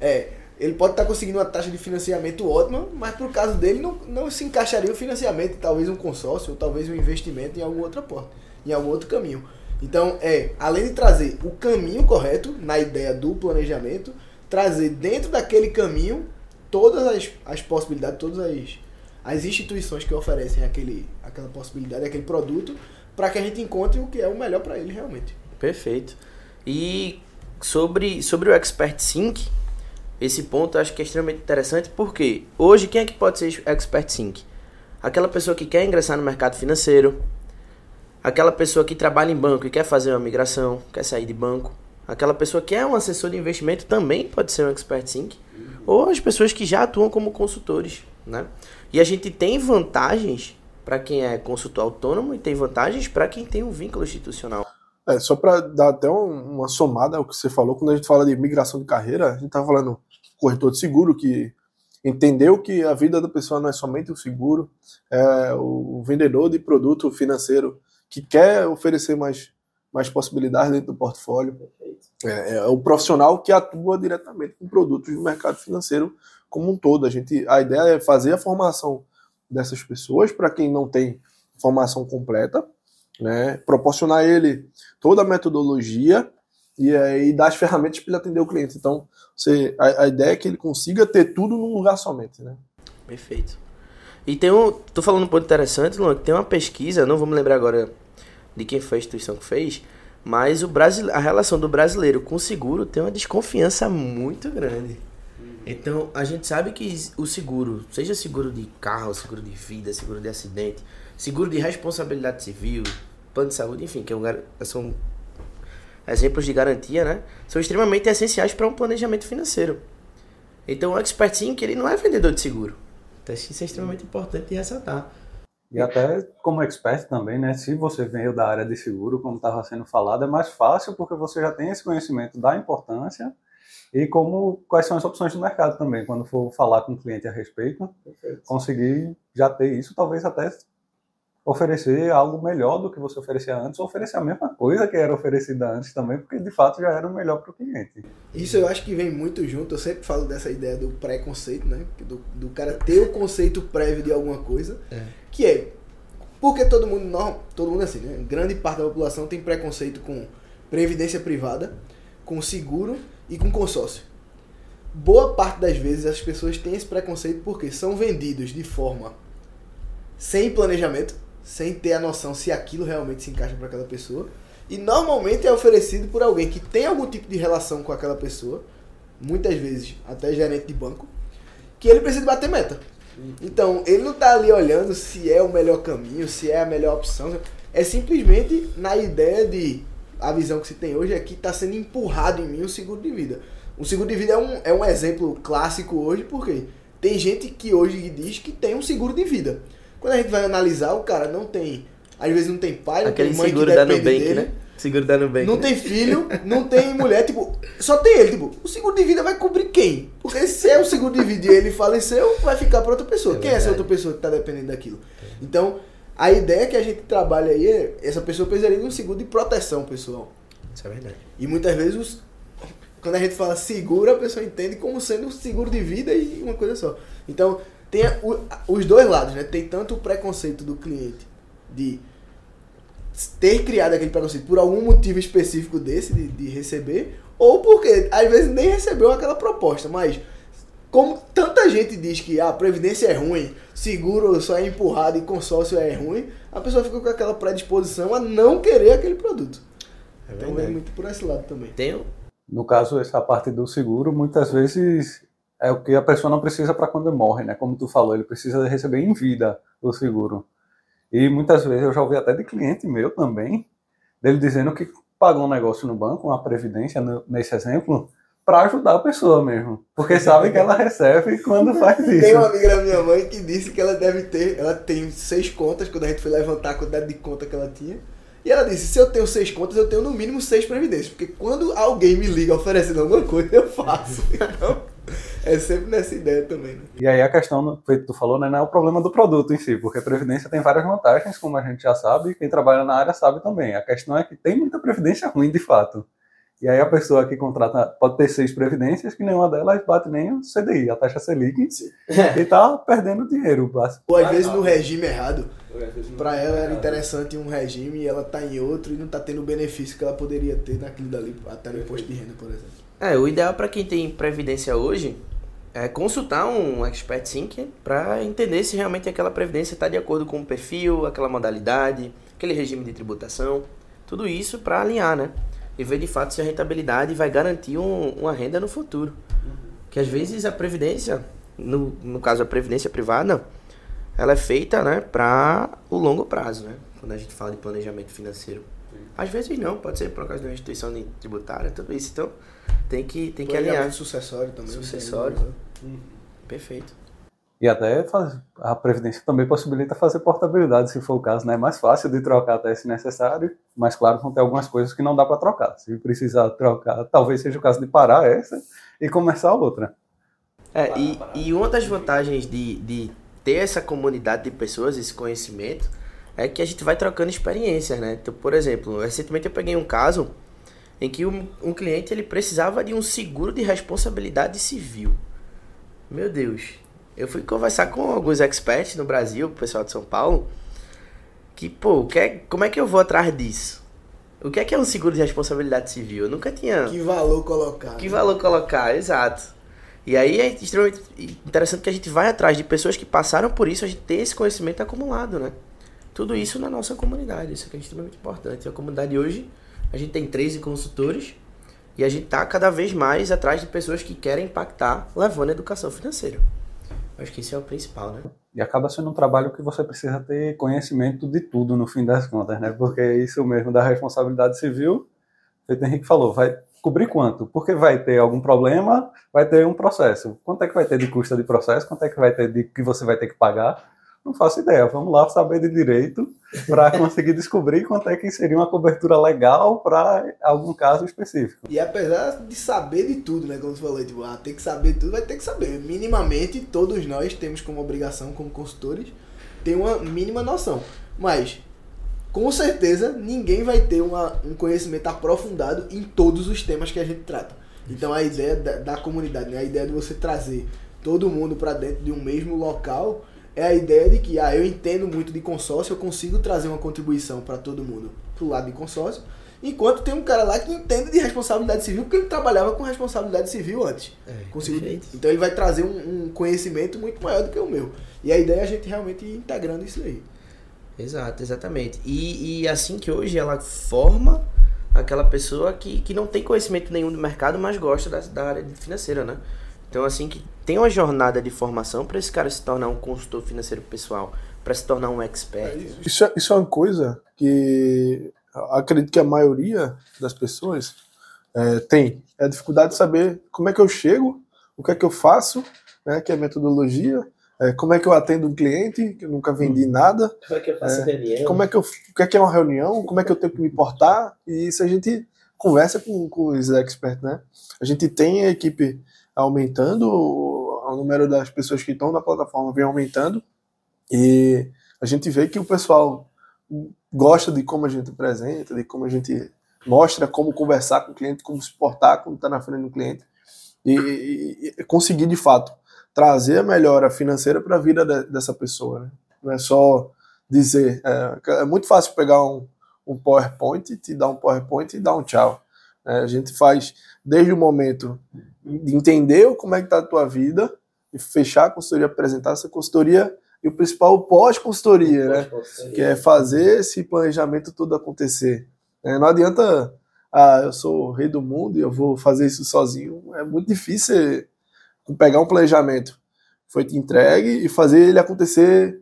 É, ele pode estar tá conseguindo uma taxa de financiamento ótima, mas por caso dele não, não se encaixaria o financiamento, talvez um consórcio, ou talvez um investimento em alguma outra porta, em algum outro caminho. Então, é, além de trazer o caminho correto na ideia do planejamento, trazer dentro daquele caminho todas as, as possibilidades, todas as, as instituições que oferecem aquele, aquela possibilidade, aquele produto, para que a gente encontre o que é o melhor para ele realmente. Perfeito. E sobre, sobre o Expert Sync, esse ponto eu acho que é extremamente interessante, porque hoje quem é que pode ser Expert Sync? Aquela pessoa que quer ingressar no mercado financeiro, aquela pessoa que trabalha em banco e quer fazer uma migração, quer sair de banco, aquela pessoa que é um assessor de investimento também pode ser um Expert Sync, ou as pessoas que já atuam como consultores, né? E a gente tem vantagens para quem é consultor autônomo e tem vantagens para quem tem um vínculo institucional. É, só para dar até um, uma somada ao que você falou, quando a gente fala de migração de carreira, a gente tá falando corretor de seguro que entendeu que a vida da pessoa não é somente o seguro, é o vendedor de produto financeiro que quer oferecer mais, mais possibilidades dentro do portfólio. É, é o profissional que atua diretamente com produtos do mercado financeiro como um todo. A, gente, a ideia é fazer a formação dessas pessoas para quem não tem formação completa, né, proporcionar ele toda a metodologia e aí dar as ferramentas para ele atender o cliente. Então, você, a, a, ideia é que ele consiga ter tudo num lugar somente, né? Perfeito. E tem um, tô falando um ponto interessante, Luan, que tem uma pesquisa, não vou me lembrar agora de quem foi a instituição que fez, mas o Brasil, a relação do brasileiro com o seguro tem uma desconfiança muito grande. Então, a gente sabe que o seguro, seja seguro de carro, seguro de vida, seguro de acidente, seguro de responsabilidade civil, plano de saúde, enfim, que é um, são exemplos de garantia, né? São extremamente essenciais para um planejamento financeiro. Então, o expert que ele não é vendedor de seguro. Então, isso é extremamente importante de ressaltar. E até como expert também, né? Se você veio da área de seguro, como estava sendo falado, é mais fácil porque você já tem esse conhecimento da importância e como quais são as opções do mercado também. Quando for falar com o cliente a respeito, Perfeito. conseguir já ter isso, talvez até oferecer algo melhor do que você oferecia antes, ou oferecer a mesma coisa que era oferecida antes também, porque de fato já era o melhor para o cliente. Isso eu acho que vem muito junto, eu sempre falo dessa ideia do preconceito, né? Do, do cara ter o conceito prévio de alguma coisa, é. que é, porque todo mundo, não, todo mundo assim, né? Grande parte da população tem preconceito com previdência privada, com seguro e com consórcio. Boa parte das vezes as pessoas têm esse preconceito porque são vendidos de forma sem planejamento, sem ter a noção se aquilo realmente se encaixa para aquela pessoa. E normalmente é oferecido por alguém que tem algum tipo de relação com aquela pessoa, muitas vezes até gerente de banco, que ele precisa bater meta. Então, ele não está ali olhando se é o melhor caminho, se é a melhor opção. É simplesmente na ideia de. A visão que se tem hoje é que está sendo empurrado em mim o seguro de vida. O seguro de vida é um, é um exemplo clássico hoje, porque tem gente que hoje diz que tem um seguro de vida. Quando a gente vai analisar, o cara não tem. Às vezes não tem pai, não Aquele tem mãe seguro que da Nubank, dele. né? Seguro da Nubank. Não né? tem filho, não tem mulher, tipo, só tem ele, tipo, o seguro de vida vai cobrir quem? Porque se é o seguro de vida e ele faleceu, vai ficar para outra pessoa. É quem é essa outra pessoa que tá dependendo daquilo? Então, a ideia que a gente trabalha aí é, essa pessoa precisaria de um seguro de proteção, pessoal. Isso é verdade. E muitas vezes, os- quando a gente fala seguro, a pessoa entende como sendo um seguro de vida e uma coisa só. Então, tem o- os dois lados, né? Tem tanto o preconceito do cliente de ter criado aquele preconceito por algum motivo específico desse, de, de receber, ou porque às vezes nem recebeu aquela proposta, mas como tanta gente diz que a previdência é ruim, seguro só é empurrado e consórcio é ruim, a pessoa fica com aquela predisposição a não querer aquele produto. É Então vem muito por esse lado também. Tem No caso, essa parte do seguro, muitas vezes é o que a pessoa não precisa para quando morre, né? Como tu falou, ele precisa receber em vida o seguro. E muitas vezes eu já ouvi até de cliente meu também, dele dizendo que pagou um negócio no banco, uma previdência, nesse exemplo, para ajudar a pessoa mesmo. Porque sabe que ela recebe quando faz Tem isso. uma amiga da minha mãe que disse que ela deve ter, ela tem seis contas, quando a gente foi levantar a quantidade de conta que ela tinha. E ela disse, se eu tenho seis contas, eu tenho no mínimo seis previdências. Porque quando alguém me liga oferecendo alguma coisa, eu faço. Então, é sempre nessa ideia também, né? E aí a questão, feito tu falou, né, não é o problema do produto em si, porque a previdência tem várias vantagens, como a gente já sabe, e quem trabalha na área sabe também. A questão é que tem muita previdência ruim de fato. E aí a pessoa que contrata pode ter seis previdências, que nenhuma delas bate nem o CDI, a taxa Selic, e tá perdendo dinheiro. Ou às vezes no regime errado. Pra ela era interessante um regime e ela tá em outro e não tá tendo o benefício que ela poderia ter naquilo dali, até no imposto de renda, por exemplo. É, o ideal para quem tem previdência hoje é consultar um expert thinker para entender se realmente aquela previdência está de acordo com o perfil, aquela modalidade, aquele regime de tributação, tudo isso para alinhar, né? E ver de fato se a rentabilidade vai garantir um, uma renda no futuro. Que às vezes a previdência, no, no caso a previdência privada, ela é feita, né, para o longo prazo, né? Quando a gente fala de planejamento financeiro. Às vezes não, pode ser por causa de uma instituição tributária, tudo isso. Então, tem que, tem que alinhar. sucessório também. Sucessório. Uhum. Perfeito. E até faz, a Previdência também possibilita fazer portabilidade, se for o caso, né? É mais fácil de trocar até se necessário, mas claro, vão ter algumas coisas que não dá para trocar. Se precisar trocar, talvez seja o caso de parar essa e começar outra. É, e, e uma das vantagens de, de ter essa comunidade de pessoas, esse conhecimento, é que a gente vai trocando experiências, né? Então, por exemplo, recentemente eu peguei um caso em que um, um cliente ele precisava de um seguro de responsabilidade civil. Meu Deus. Eu fui conversar com alguns experts no Brasil, o pessoal de São Paulo, que, pô, que é, como é que eu vou atrás disso? O que é que é um seguro de responsabilidade civil? Eu nunca tinha. Que valor colocar. Que né? valor colocar, exato. E aí é extremamente interessante que a gente vai atrás de pessoas que passaram por isso, a gente ter esse conhecimento acumulado, né? Tudo isso na nossa comunidade, isso é extremamente importante. A comunidade hoje, a gente tem 13 consultores e a gente está cada vez mais atrás de pessoas que querem impactar levando a educação financeira. Acho que isso é o principal, né? E acaba sendo um trabalho que você precisa ter conhecimento de tudo no fim das contas, né? Porque é isso mesmo da responsabilidade civil, o Henrique falou, vai cobrir quanto? Porque vai ter algum problema, vai ter um processo. Quanto é que vai ter de custo de processo? Quanto é que vai ter de que você vai ter que pagar? Não faço ideia. Vamos lá saber de direito para conseguir descobrir quanto é que seria uma cobertura legal para algum caso específico. E apesar de saber de tudo, né? Como você falou, tipo, ah, tem que saber tudo, vai ter que saber. Minimamente, todos nós temos como obrigação, como consultores, ter uma mínima noção. Mas com certeza ninguém vai ter uma, um conhecimento aprofundado em todos os temas que a gente trata. Então a ideia da, da comunidade, né? a ideia de você trazer todo mundo para dentro de um mesmo local é a ideia de que ah, eu entendo muito de consórcio, eu consigo trazer uma contribuição para todo mundo pro lado de consórcio, enquanto tem um cara lá que entende de responsabilidade civil, porque ele trabalhava com responsabilidade civil antes. É, consigo, então ele vai trazer um, um, conhecimento muito maior do que o meu. E a ideia é a gente realmente ir integrando isso aí. Exato, exatamente. E, e assim que hoje ela forma aquela pessoa que, que não tem conhecimento nenhum do mercado, mas gosta da, da área financeira, né? Então, assim, que tem uma jornada de formação para esse cara se tornar um consultor financeiro pessoal, para se tornar um expert. É, isso, é, isso é uma coisa que acredito que a maioria das pessoas é, tem. É a dificuldade de saber como é que eu chego, o que é que eu faço, né, que é a metodologia, é, como é que eu atendo um cliente, que eu nunca vendi uhum. nada. Como é que eu faço é, reunião? Como é que eu, o que é, que é uma reunião, como é que eu tenho que me portar, e isso a gente conversa com, com os experts, né? A gente tem a equipe aumentando, o número das pessoas que estão na plataforma vem aumentando, e a gente vê que o pessoal gosta de como a gente apresenta, de como a gente mostra como conversar com o cliente, como se portar quando está na frente do cliente, e, e, e conseguir de fato trazer a melhora financeira para a vida de, dessa pessoa. Né? Não é só dizer. É, é, muito fácil pegar um, um PowerPoint, te dar um PowerPoint e dar um tchau. É, a gente faz desde o momento entender como é que está a tua vida e fechar a consultoria, apresentar essa consultoria e o principal pós-consultoria, né? Que é fazer esse planejamento todo acontecer. É, não adianta, ah, eu sou o rei do mundo e eu vou fazer isso sozinho. É muito difícil pegar um planejamento foi te entregue e fazer ele acontecer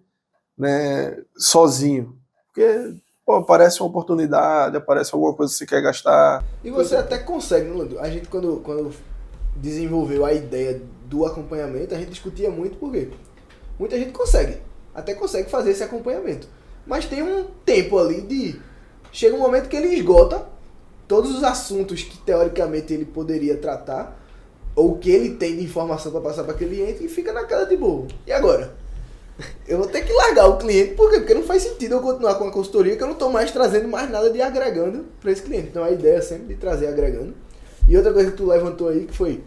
né, sozinho. Porque pô, aparece uma oportunidade, aparece alguma coisa que você quer gastar. E você até consegue, né, A gente, quando, quando desenvolveu a ideia do acompanhamento, a gente discutia muito porque muita gente consegue, até consegue fazer esse acompanhamento. Mas tem um tempo ali de. Chega um momento que ele esgota todos os assuntos que teoricamente ele poderia tratar ou que ele tem de informação para passar para cliente e fica naquela de boa. E agora? Eu vou ter que largar o cliente, por quê? Porque não faz sentido eu continuar com a consultoria que eu não estou mais trazendo mais nada de agregando para esse cliente. Então a ideia é sempre de trazer agregando. E outra coisa que tu levantou aí que foi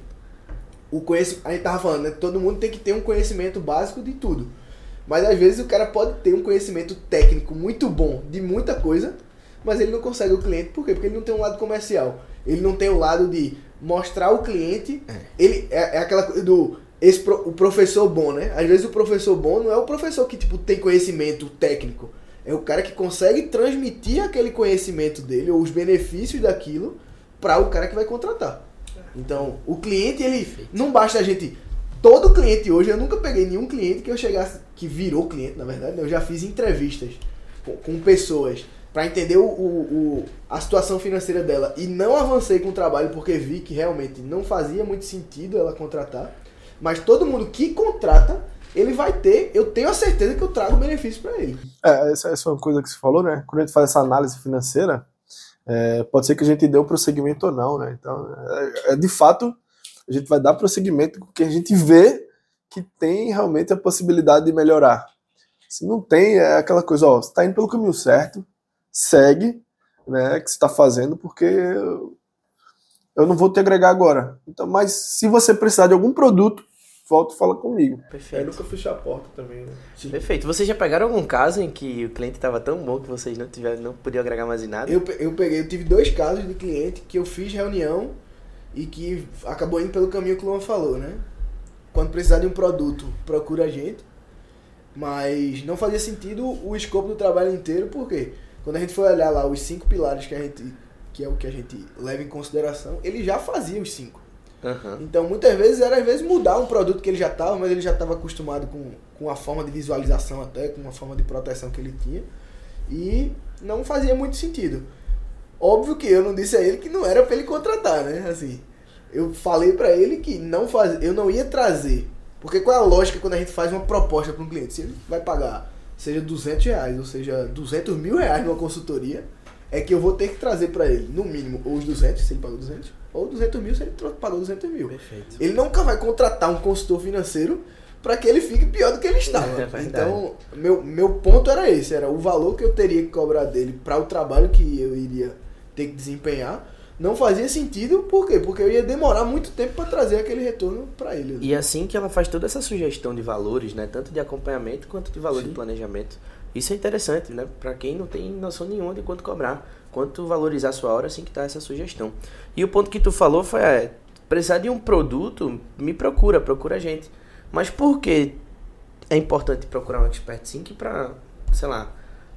o conhecimento. A gente tava falando, né? Todo mundo tem que ter um conhecimento básico de tudo. Mas às vezes o cara pode ter um conhecimento técnico muito bom de muita coisa, mas ele não consegue o cliente. Por quê? Porque ele não tem um lado comercial. Ele não tem o lado de mostrar ao cliente. Ele é, é aquela coisa do esse o professor bom, né? Às vezes o professor bom não é o professor que tipo tem conhecimento técnico. É o cara que consegue transmitir aquele conhecimento dele ou os benefícios daquilo para o cara que vai contratar. Então, o cliente ele não basta a gente todo cliente hoje, eu nunca peguei nenhum cliente que eu chegasse que virou cliente, na verdade, né? eu já fiz entrevistas com, com pessoas para entender o, o- o- a situação financeira dela e não avancei com o trabalho porque vi que realmente não fazia muito sentido ela contratar. Mas todo mundo que contrata, ele vai ter, eu tenho a certeza que eu trago benefício para ele. É, essa, essa é uma coisa que você falou, né? Quando a gente faz essa análise financeira, é, pode ser que a gente dê o prosseguimento ou não, né? Então, é, é, de fato, a gente vai dar prosseguimento porque a gente vê que tem realmente a possibilidade de melhorar. Se não tem, é aquela coisa, ó, você está indo pelo caminho certo, segue, né, que você está fazendo, porque eu, eu não vou te agregar agora. Então, mas se você precisar de algum produto, volta e fala comigo. Perfeito. nunca fechei a porta também, né? Perfeito. Vocês já pegaram algum caso em que o cliente estava tão bom que vocês não tiveram, não podiam agregar mais em nada? Eu, eu peguei, eu tive dois casos de cliente que eu fiz reunião e que acabou indo pelo caminho que o Luan falou, né? Quando precisar de um produto, procura a gente. Mas não fazia sentido o escopo do trabalho inteiro, porque quando a gente foi olhar lá os cinco pilares que a gente que é o que a gente leva em consideração, ele já fazia os cinco. Aham. Então, muitas vezes era às vezes mudar um produto que ele já estava, mas ele já estava acostumado com, com a forma de visualização até, com a forma de proteção que ele tinha. E não fazia muito sentido. Óbvio que eu não disse a ele que não era para ele contratar, né? Assim, eu falei para ele que não faz, eu não ia trazer. Porque qual é a lógica quando a gente faz uma proposta para um cliente? Se ele vai pagar, seja 200 reais, ou seja, 200 mil reais numa consultoria, é que eu vou ter que trazer para ele, no mínimo, ou os 200, se ele pagou 200, ou 200 mil se ele pagou 200 mil. Perfeito. Ele nunca vai contratar um consultor financeiro para que ele fique pior do que ele estava. É então, meu, meu ponto era esse, era o valor que eu teria que cobrar dele para o trabalho que eu iria ter que desempenhar. Não fazia sentido, por quê? Porque eu ia demorar muito tempo para trazer aquele retorno para ele. E assim que ela faz toda essa sugestão de valores, né? Tanto de acompanhamento quanto de valor de planejamento. Isso é interessante, né? Para quem não tem noção nenhuma de quanto cobrar, quanto valorizar sua hora, assim que tá essa sugestão. E o ponto que tu falou foi, é, precisar de um produto, me procura, procura a gente. Mas por que é importante procurar um expert sync para, sei lá,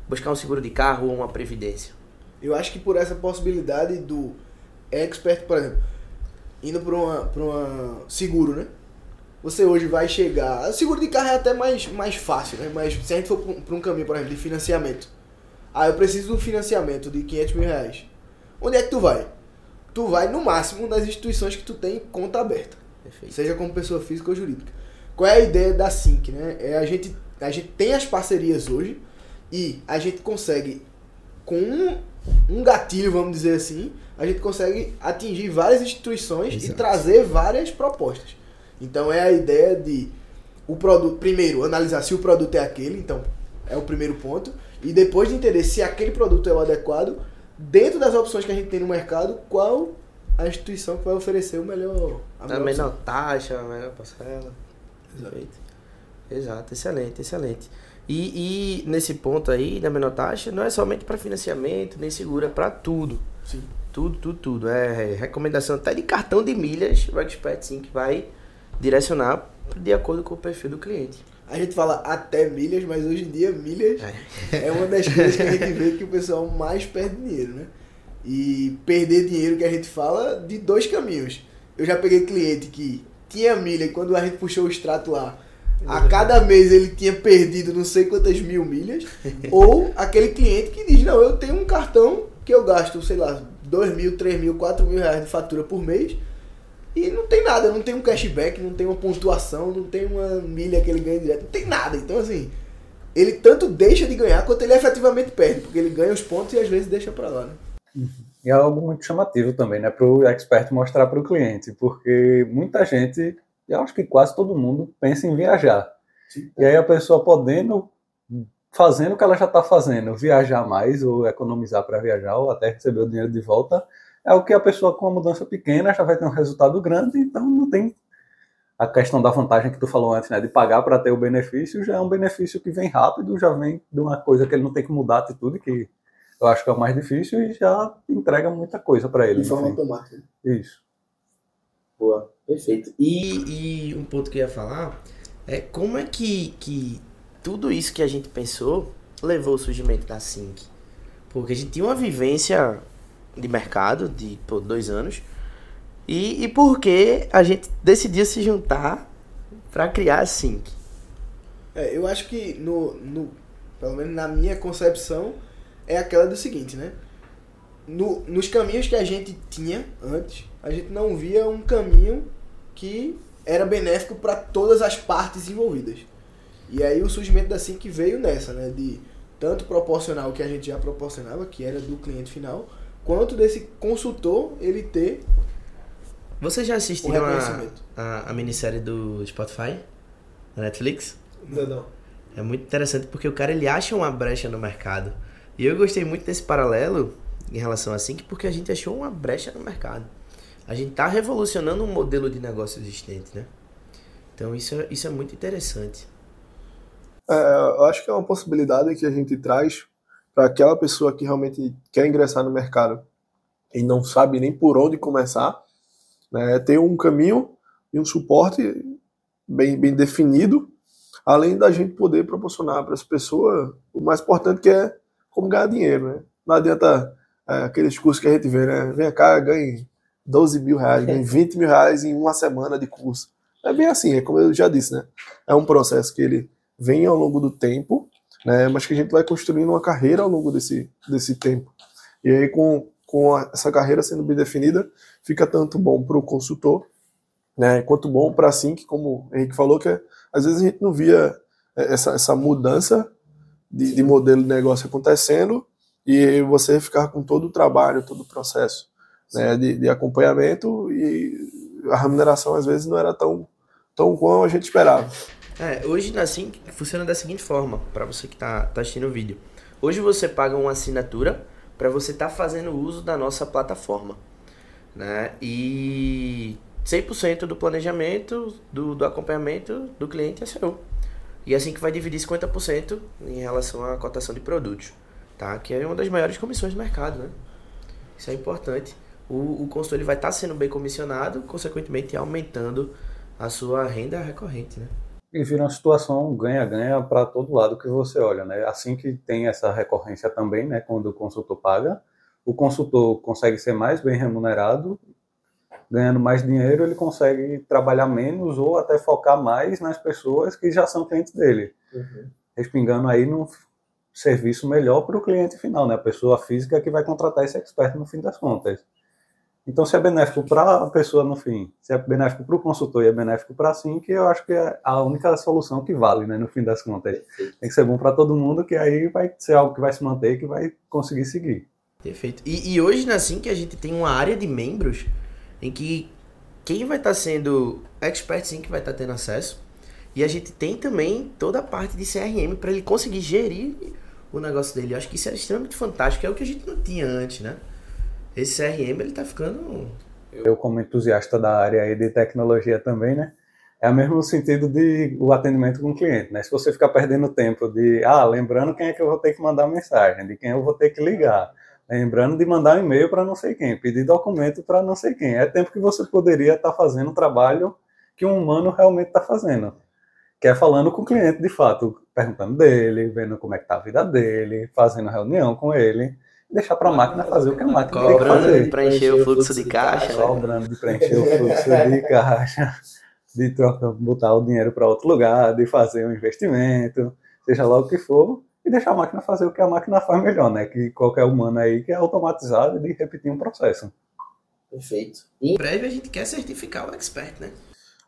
buscar um seguro de carro ou uma previdência? Eu acho que por essa possibilidade do expert, por exemplo, indo para uma, pra uma seguro, né? Você hoje vai chegar. Seguro de carro é até mais, mais fácil, né? Mas se a gente for para um caminho, por exemplo, de financiamento. Ah, eu preciso de um financiamento de 500 mil reais. Onde é que tu vai? Tu vai no máximo nas instituições que tu tem conta aberta. Perfeito. Seja como pessoa física ou jurídica. Qual é a ideia da Sync, né? É a gente, a gente tem as parcerias hoje e a gente consegue, com um, um gatilho, vamos dizer assim, a gente consegue atingir várias instituições e Exato. trazer várias propostas. Então é a ideia de o produto, primeiro, analisar se o produto é aquele, então é o primeiro ponto, e depois de entender se aquele produto é o adequado, dentro das opções que a gente tem no mercado, qual a instituição que vai oferecer o melhor a A melhor menor taxa, a menor parcela. Perfeito. Exato, excelente, excelente. E, e nesse ponto aí da menor taxa, não é somente para financiamento, nem seguro, é para tudo. Sim. Tudo, tudo, tudo. É recomendação até de cartão de milhas, o Expert sim que vai direcionar de acordo com o perfil do cliente. A gente fala até milhas, mas hoje em dia milhas é uma das coisas que a gente vê que o pessoal mais perde dinheiro, né? E perder dinheiro que a gente fala de dois caminhos. Eu já peguei cliente que tinha milha e quando a gente puxou o extrato lá, a cada mês ele tinha perdido não sei quantas mil milhas. ou aquele cliente que diz, não, eu tenho um cartão que eu gasto, sei lá, 2 mil, 3 mil, 4 mil reais de fatura por mês. E não tem nada, não tem um cashback, não tem uma pontuação, não tem uma milha que ele ganha direto, não tem nada. Então, assim, ele tanto deixa de ganhar quanto ele efetivamente perde, porque ele ganha os pontos e às vezes deixa pra lá, né? E é algo muito chamativo também, né, para o expert mostrar para o cliente, porque muita gente, eu acho que quase todo mundo pensa em viajar. E aí a pessoa podendo, fazendo o que ela já está fazendo, viajar mais ou economizar para viajar ou até receber o dinheiro de volta, é o que a pessoa com uma mudança pequena já vai ter um resultado grande, então não tem a questão da vantagem que tu falou antes, né, de pagar para ter o benefício, já é um benefício que vem rápido, já vem de uma coisa que ele não tem que mudar a atitude, que eu acho que é o mais difícil, e já entrega muita coisa para ele. De forma automática. Isso. Boa, perfeito. E, e um ponto que eu ia falar é como é que, que tudo isso que a gente pensou levou ao surgimento da Sync. Porque a gente tinha uma vivência de mercado de pô, dois anos. E, e por que a gente decidiu se juntar para criar a Sync? É, eu acho que no, no, pelo menos na minha concepção, é aquela do seguinte, né? No, nos caminhos que a gente tinha antes, a gente não via um caminho que era benéfico para todas as partes envolvidas. E aí o surgimento da Sync veio nessa, né? De tanto proporcionar o que a gente já proporcionava, que era do cliente final, quanto desse consultor ele ter Vocês já o assistiram a, a, a minissérie do Spotify? Na Netflix? Não, não. É muito interessante porque o cara ele acha uma brecha no mercado. E eu gostei muito desse paralelo em relação a Sync porque a gente achou uma brecha no mercado. A gente tá revolucionando um modelo de negócio existente, né? Então isso é, isso é muito interessante. É, eu acho que é uma possibilidade que a gente traz para aquela pessoa que realmente quer ingressar no mercado e não sabe nem por onde começar, né, ter um caminho e um suporte bem, bem definido, além da gente poder proporcionar para essa pessoa o mais importante que é como ganhar dinheiro. Né? Não adianta é, aqueles cursos que a gente vê, né? Vem cá, ganhe 12 mil reais, ganhe 20 mil reais em uma semana de curso. É bem assim, é como eu já disse, né? É um processo que ele vem ao longo do tempo, né? Mas que a gente vai construindo uma carreira ao longo desse, desse tempo. E aí, com, com a- essa carreira sendo bem definida, fica tanto bom para o consultor, né? Quanto bom para a Sync, como o Henrique falou, que é, às vezes a gente não via é, essa, essa mudança de, de modelo de negócio acontecendo e você ficar com todo o trabalho, todo o processo né, de, de acompanhamento e a remuneração às vezes não era tão, tão como a gente esperava. É, hoje na Sync funciona da seguinte forma, para você que tá, tá assistindo o vídeo. Hoje você paga uma assinatura para você estar fazendo uso da nossa plataforma, né? E 100% do planejamento, do, do acompanhamento do cliente é seu. E assim que vai dividir 50% em relação à cotação de produtos, tá? Que é uma das maiores comissões do mercado, né? Isso é importante. O, o consultor ele vai estar sendo bem comissionado, consequentemente aumentando a sua renda recorrente, né? E vira uma situação ganha-ganha para todo lado que você olha, né? Assim que tem essa recorrência também, né? Quando o consultor paga, o consultor consegue ser mais bem remunerado, ganhando mais dinheiro, ele consegue trabalhar menos ou até focar mais nas pessoas que já são clientes dele, respingando aí num serviço melhor para o cliente final, né? A pessoa física que vai contratar esse expert no fim das contas. Então, se é benéfico para a pessoa no fim, se é benéfico para o consultor e é benéfico para a Sync, eu acho que é a única solução que vale, né, no fim das contas. Tem que ser bom para todo mundo, que aí vai ser algo que vai se manter e que vai conseguir seguir. Perfeito. E, e hoje na Sync a gente tem uma área de membros em que quem vai estar sendo expert Sync vai estar tendo acesso. E a gente tem também toda a parte de CRM para ele conseguir gerir o negócio dele. Eu acho que isso é extremamente fantástico, é o que a gente não tinha antes, né? Esse CRM ele tá ficando Eu, como entusiasta da área aí de tecnologia também, né, é o mesmo sentido de o atendimento com o cliente, né? Se você ficar perdendo tempo de, ah, lembrando quem é que eu vou ter que mandar mensagem, de quem eu vou ter que ligar, lembrando de mandar um e-mail para não sei quem, pedir documento para não sei quem, é tempo que você poderia estar fazendo o trabalho que um humano realmente está fazendo, que é falando com o cliente de fato, perguntando dele, vendo como é que tá a vida dele, fazendo reunião com ele, deixar para a máquina fazer o que a máquina tem que cobrando fazer. para encher o fluxo de caixa, né? Cobrando de preencher o fluxo de caixa, de troca, botar o dinheiro para outro lugar, de fazer um investimento, seja lá o que for, e deixar a máquina fazer o que a máquina faz melhor, né? Que qualquer humano aí que é automatizado de repetir um processo. Perfeito. E em breve a gente quer certificar o expert, né?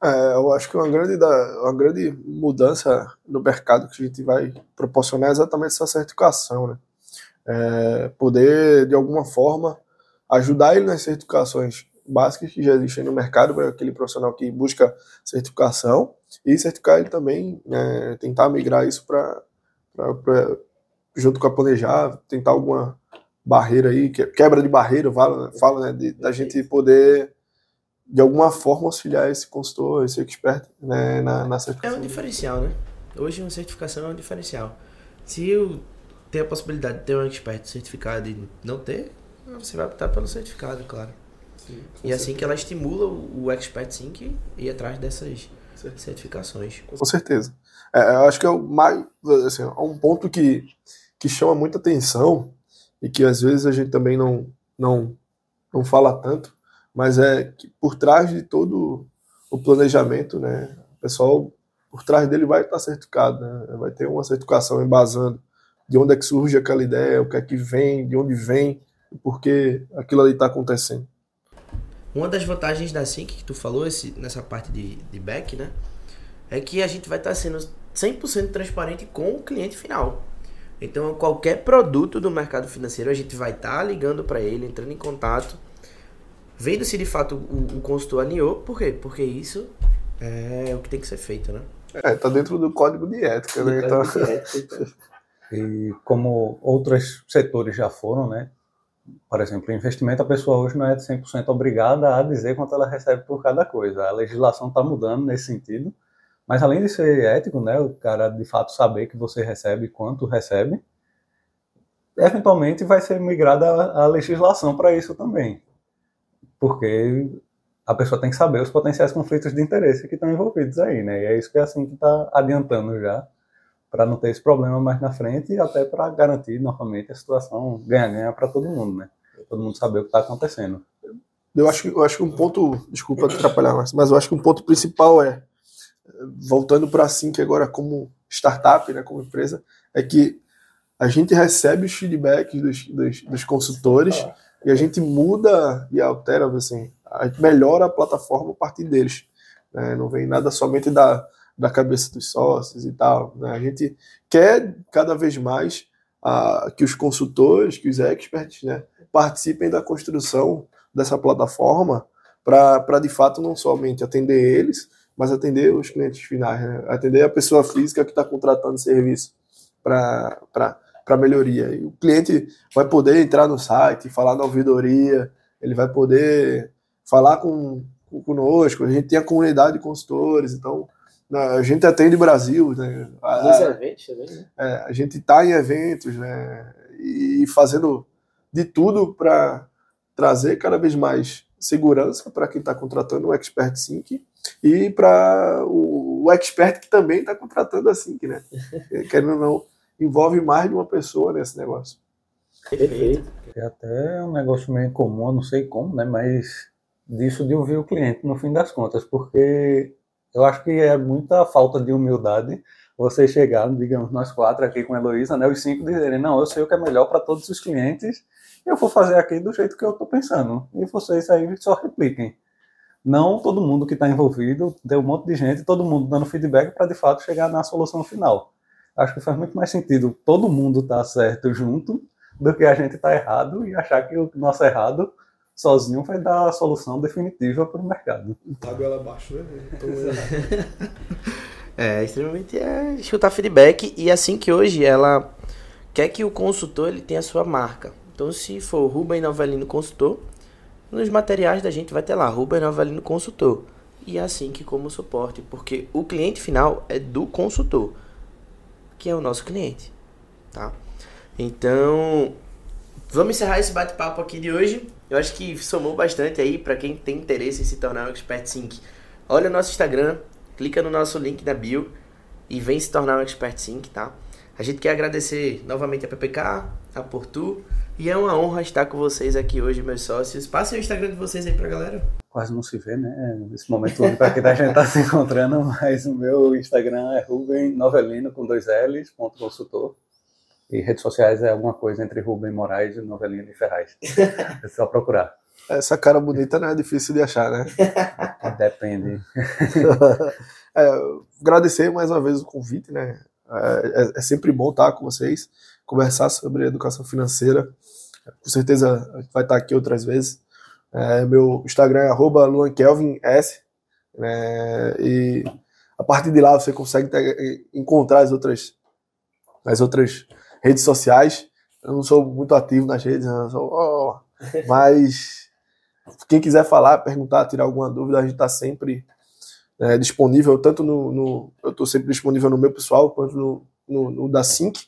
É, eu acho que uma grande, da, uma grande mudança no mercado que a gente vai proporcionar é exatamente essa certificação, né? É, poder, de alguma forma, ajudar ele nas certificações básicas que já existem no mercado para aquele profissional que busca certificação e certificar ele também, né, tentar migrar isso para junto com a planejar, tentar alguma barreira aí, que- quebra de barreira, fala, fala né, de- da gente poder, de alguma forma, auxiliar esse consultor, esse expert né, na, na É certificação. um diferencial, né? Hoje uma certificação é um diferencial. Se eu ter a possibilidade de ter um expert certificado e não ter, você vai optar pelo certificado, claro. E assim que ela estimula o expert sync e ir atrás dessas certificações. Com certeza. É, eu acho que é o mais, assim, é um ponto que, que chama muita atenção e que às vezes a gente também não, não, não fala tanto, mas é que por trás de todo o planejamento, né, o pessoal por trás dele vai estar certificado, né, vai ter uma certificação embasando de onde é que surge aquela ideia, o que é que vem, de onde vem, e por que aquilo ali está acontecendo. Uma das vantagens da Sync que tu falou esse, nessa parte de, de back, né? É que a gente vai estar sendo 100% transparente com o cliente final. Então, qualquer produto do mercado financeiro, a gente vai estar ligando para ele, entrando em contato, vendo se de fato o, o consultor alinhou. Por quê? Porque isso é o que tem que ser feito, né? É, tá dentro do código de ética, né? Então, E como outros setores já foram, né? Por exemplo, investimento, a pessoa hoje não é 100% obrigada a dizer quanto ela recebe por cada coisa. A legislação está mudando nesse sentido. Mas além de ser ético, né, o cara de fato saber que você recebe quanto recebe, eventualmente vai ser migrada a, legislação para isso também. Porque a pessoa tem que saber os potenciais conflitos de interesse que estão envolvidos aí, né? E é isso que é assim que está adiantando já para não ter esse problema mais na frente e até para garantir novamente a situação ganha-ganha para todo mundo, né? Todo mundo saber o que está acontecendo. Eu acho, eu acho que um ponto, desculpa atrapalhar, Márcio, mas eu acho que um ponto principal é, voltando para a Sync agora como startup, né, como empresa, é que a gente recebe os feedbacks dos, dos, dos consultores e a gente muda e altera, assim, a gente melhora a plataforma a partir deles. né? Não vem nada somente da, da cabeça dos sócios e tal. né? A gente quer cada vez mais ah, que os consultores, que os experts, né, participem da construção dessa plataforma para de fato não somente atender eles, mas atender os clientes finais, né? atender a pessoa física que está contratando serviço para melhoria. E o cliente vai poder entrar no site, falar na ouvidoria, ele vai poder falar com, conosco, a gente tem a comunidade de consultores, então a gente atende o Brasil, né? A- Nos eventos também, né? é, a gente está em eventos, né, e fazendo de tudo para trazer cada vez mais segurança para quem está contratando o Expert Sync e para o, o expert que também está contratando a Sync, né? Querendo ou não, envolve mais de uma pessoa nesse negócio. Perfeito. É até um negócio meio comum, não sei como, né? Mas disso de ouvir o cliente no fim das contas, porque eu acho que é muita falta de humildade você chegar, digamos, nós quatro aqui com a Heloísa, né? Os cinco dizerem, não, eu sei o que é melhor para todos os clientes, eu vou fazer aqui do jeito que eu estou pensando. E vocês aí só repliquem. Não todo mundo que está envolvido, tem um monte de gente, todo mundo dando feedback para de fato chegar na solução final. Acho que faz muito mais sentido todo mundo estar certo junto do que a gente estar errado e achar que o nosso errado sozinho vai dar a solução definitiva para o mercado. Tá goela abaixo, né? É, extremamente é escutar feedback e assim que hoje ela quer que o consultor ele tenha a sua marca. Então se for Rubem Novelino Consultor, nos materiais da gente vai ter lá Rubem Novelino Consultor. E é assim que como suporte, porque o cliente final é do consultor, que é o nosso cliente, tá? Então, vamos encerrar esse bate-papo aqui de hoje. Eu acho que somou bastante aí para quem tem interesse em se tornar um Expert Sync. Olha o nosso Instagram, clica no nosso link na bio e vem se tornar um Expert Sync, tá? A gente quer agradecer novamente a PPK, a Portu, e é uma honra estar com vocês aqui hoje, meus sócios. Passem o Instagram de vocês aí pra galera. Quase não se vê, né? Nesse momento todo para quem a gente está se encontrando, mas o meu Instagram é Ruben Novelino com dois L's, ponto consultor. E redes sociais é alguma coisa entre Rubem Moraes e Novelino e Ferraz. É só procurar. Essa cara bonita não é difícil de achar, né? Depende. É, agradecer mais uma vez o convite, né? É, é- é sempre bom estar com vocês, conversar sobre educação financeira. Com certeza a gente vai estar aqui outras vezes. É, meu Instagram é arroba luankelvins, né? e a partir de lá você consegue encontrar as outras, as outras redes sociais. Eu não sou muito ativo nas redes, né? Sou, ó, mas quem quiser falar, perguntar, tirar alguma dúvida, a gente está sempre é, disponível, tanto no, no eu estou sempre disponível no meu pessoal, quanto no, no, no da Sync,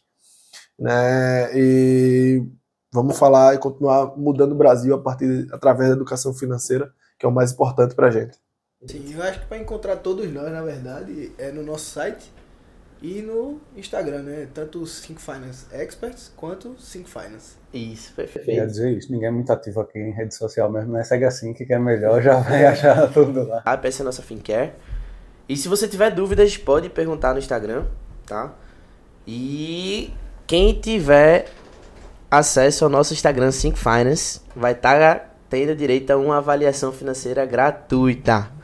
né, e vamos falar e continuar mudando o Brasil a partir, através da educação financeira, que é o mais importante para a gente. Sim, eu acho que para encontrar todos nós, na verdade, é no nosso site e no Instagram, né? Tanto o Sync Finance Experts quanto o Sync Finance. Isso, Queria perfeito. dizer isso, ninguém é muito ativo aqui em rede social mesmo, né? Segue assim que é melhor, já vai achar tudo lá. A peça é a nossa FinCare. E se você tiver dúvidas, pode perguntar no Instagram, tá? E quem tiver acesso ao nosso Instagram Sync Finance vai estar tendo direito a uma avaliação financeira gratuita.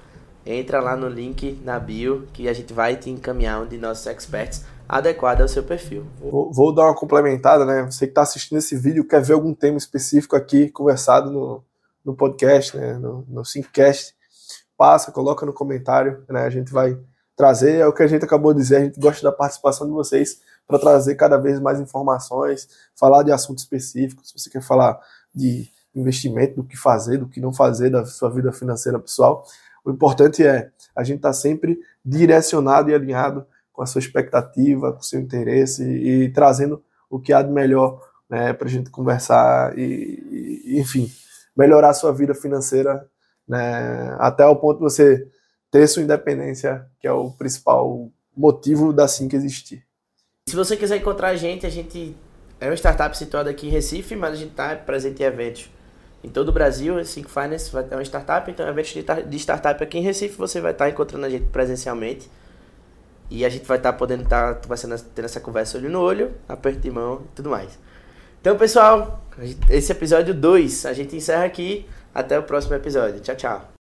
Entra lá no link na bio que a gente vai te encaminhar um de nossos experts adequado ao seu perfil. Vou, vou dar uma complementada, né? Você que está assistindo esse vídeo quer ver algum tema específico aqui conversado no, no podcast, né? no, no Syncast, passa, coloca no comentário, né? A gente vai trazer, é o que a gente acabou de dizer, a gente gosta da participação de vocês para trazer cada vez mais informações, falar de assuntos específicos, se você quer falar de investimento, do que fazer, do que não fazer da sua vida financeira pessoal. O importante é a gente estar tá sempre direcionado e alinhado com a sua expectativa, com o seu interesse e, trazendo o que há de melhor né, para a gente conversar e, e, enfim, melhorar a sua vida financeira né, até o ponto de você ter sua independência, que é o principal motivo da SINC existir. Se você quiser encontrar a gente, a gente é uma startup situada aqui em Recife, mas a gente está presente em eventos em todo o Brasil. A Sync Finance vai ter uma startup, então eventos de tar- de startup aqui em Recife você vai estar encontrando a gente presencialmente. E a gente vai estar podendo estar conversando, tendo essa conversa olho no olho, aperto de mão e tudo mais. Então, pessoal, esse episódio 2 a gente encerra aqui. Até o próximo episódio. Tchau, tchau.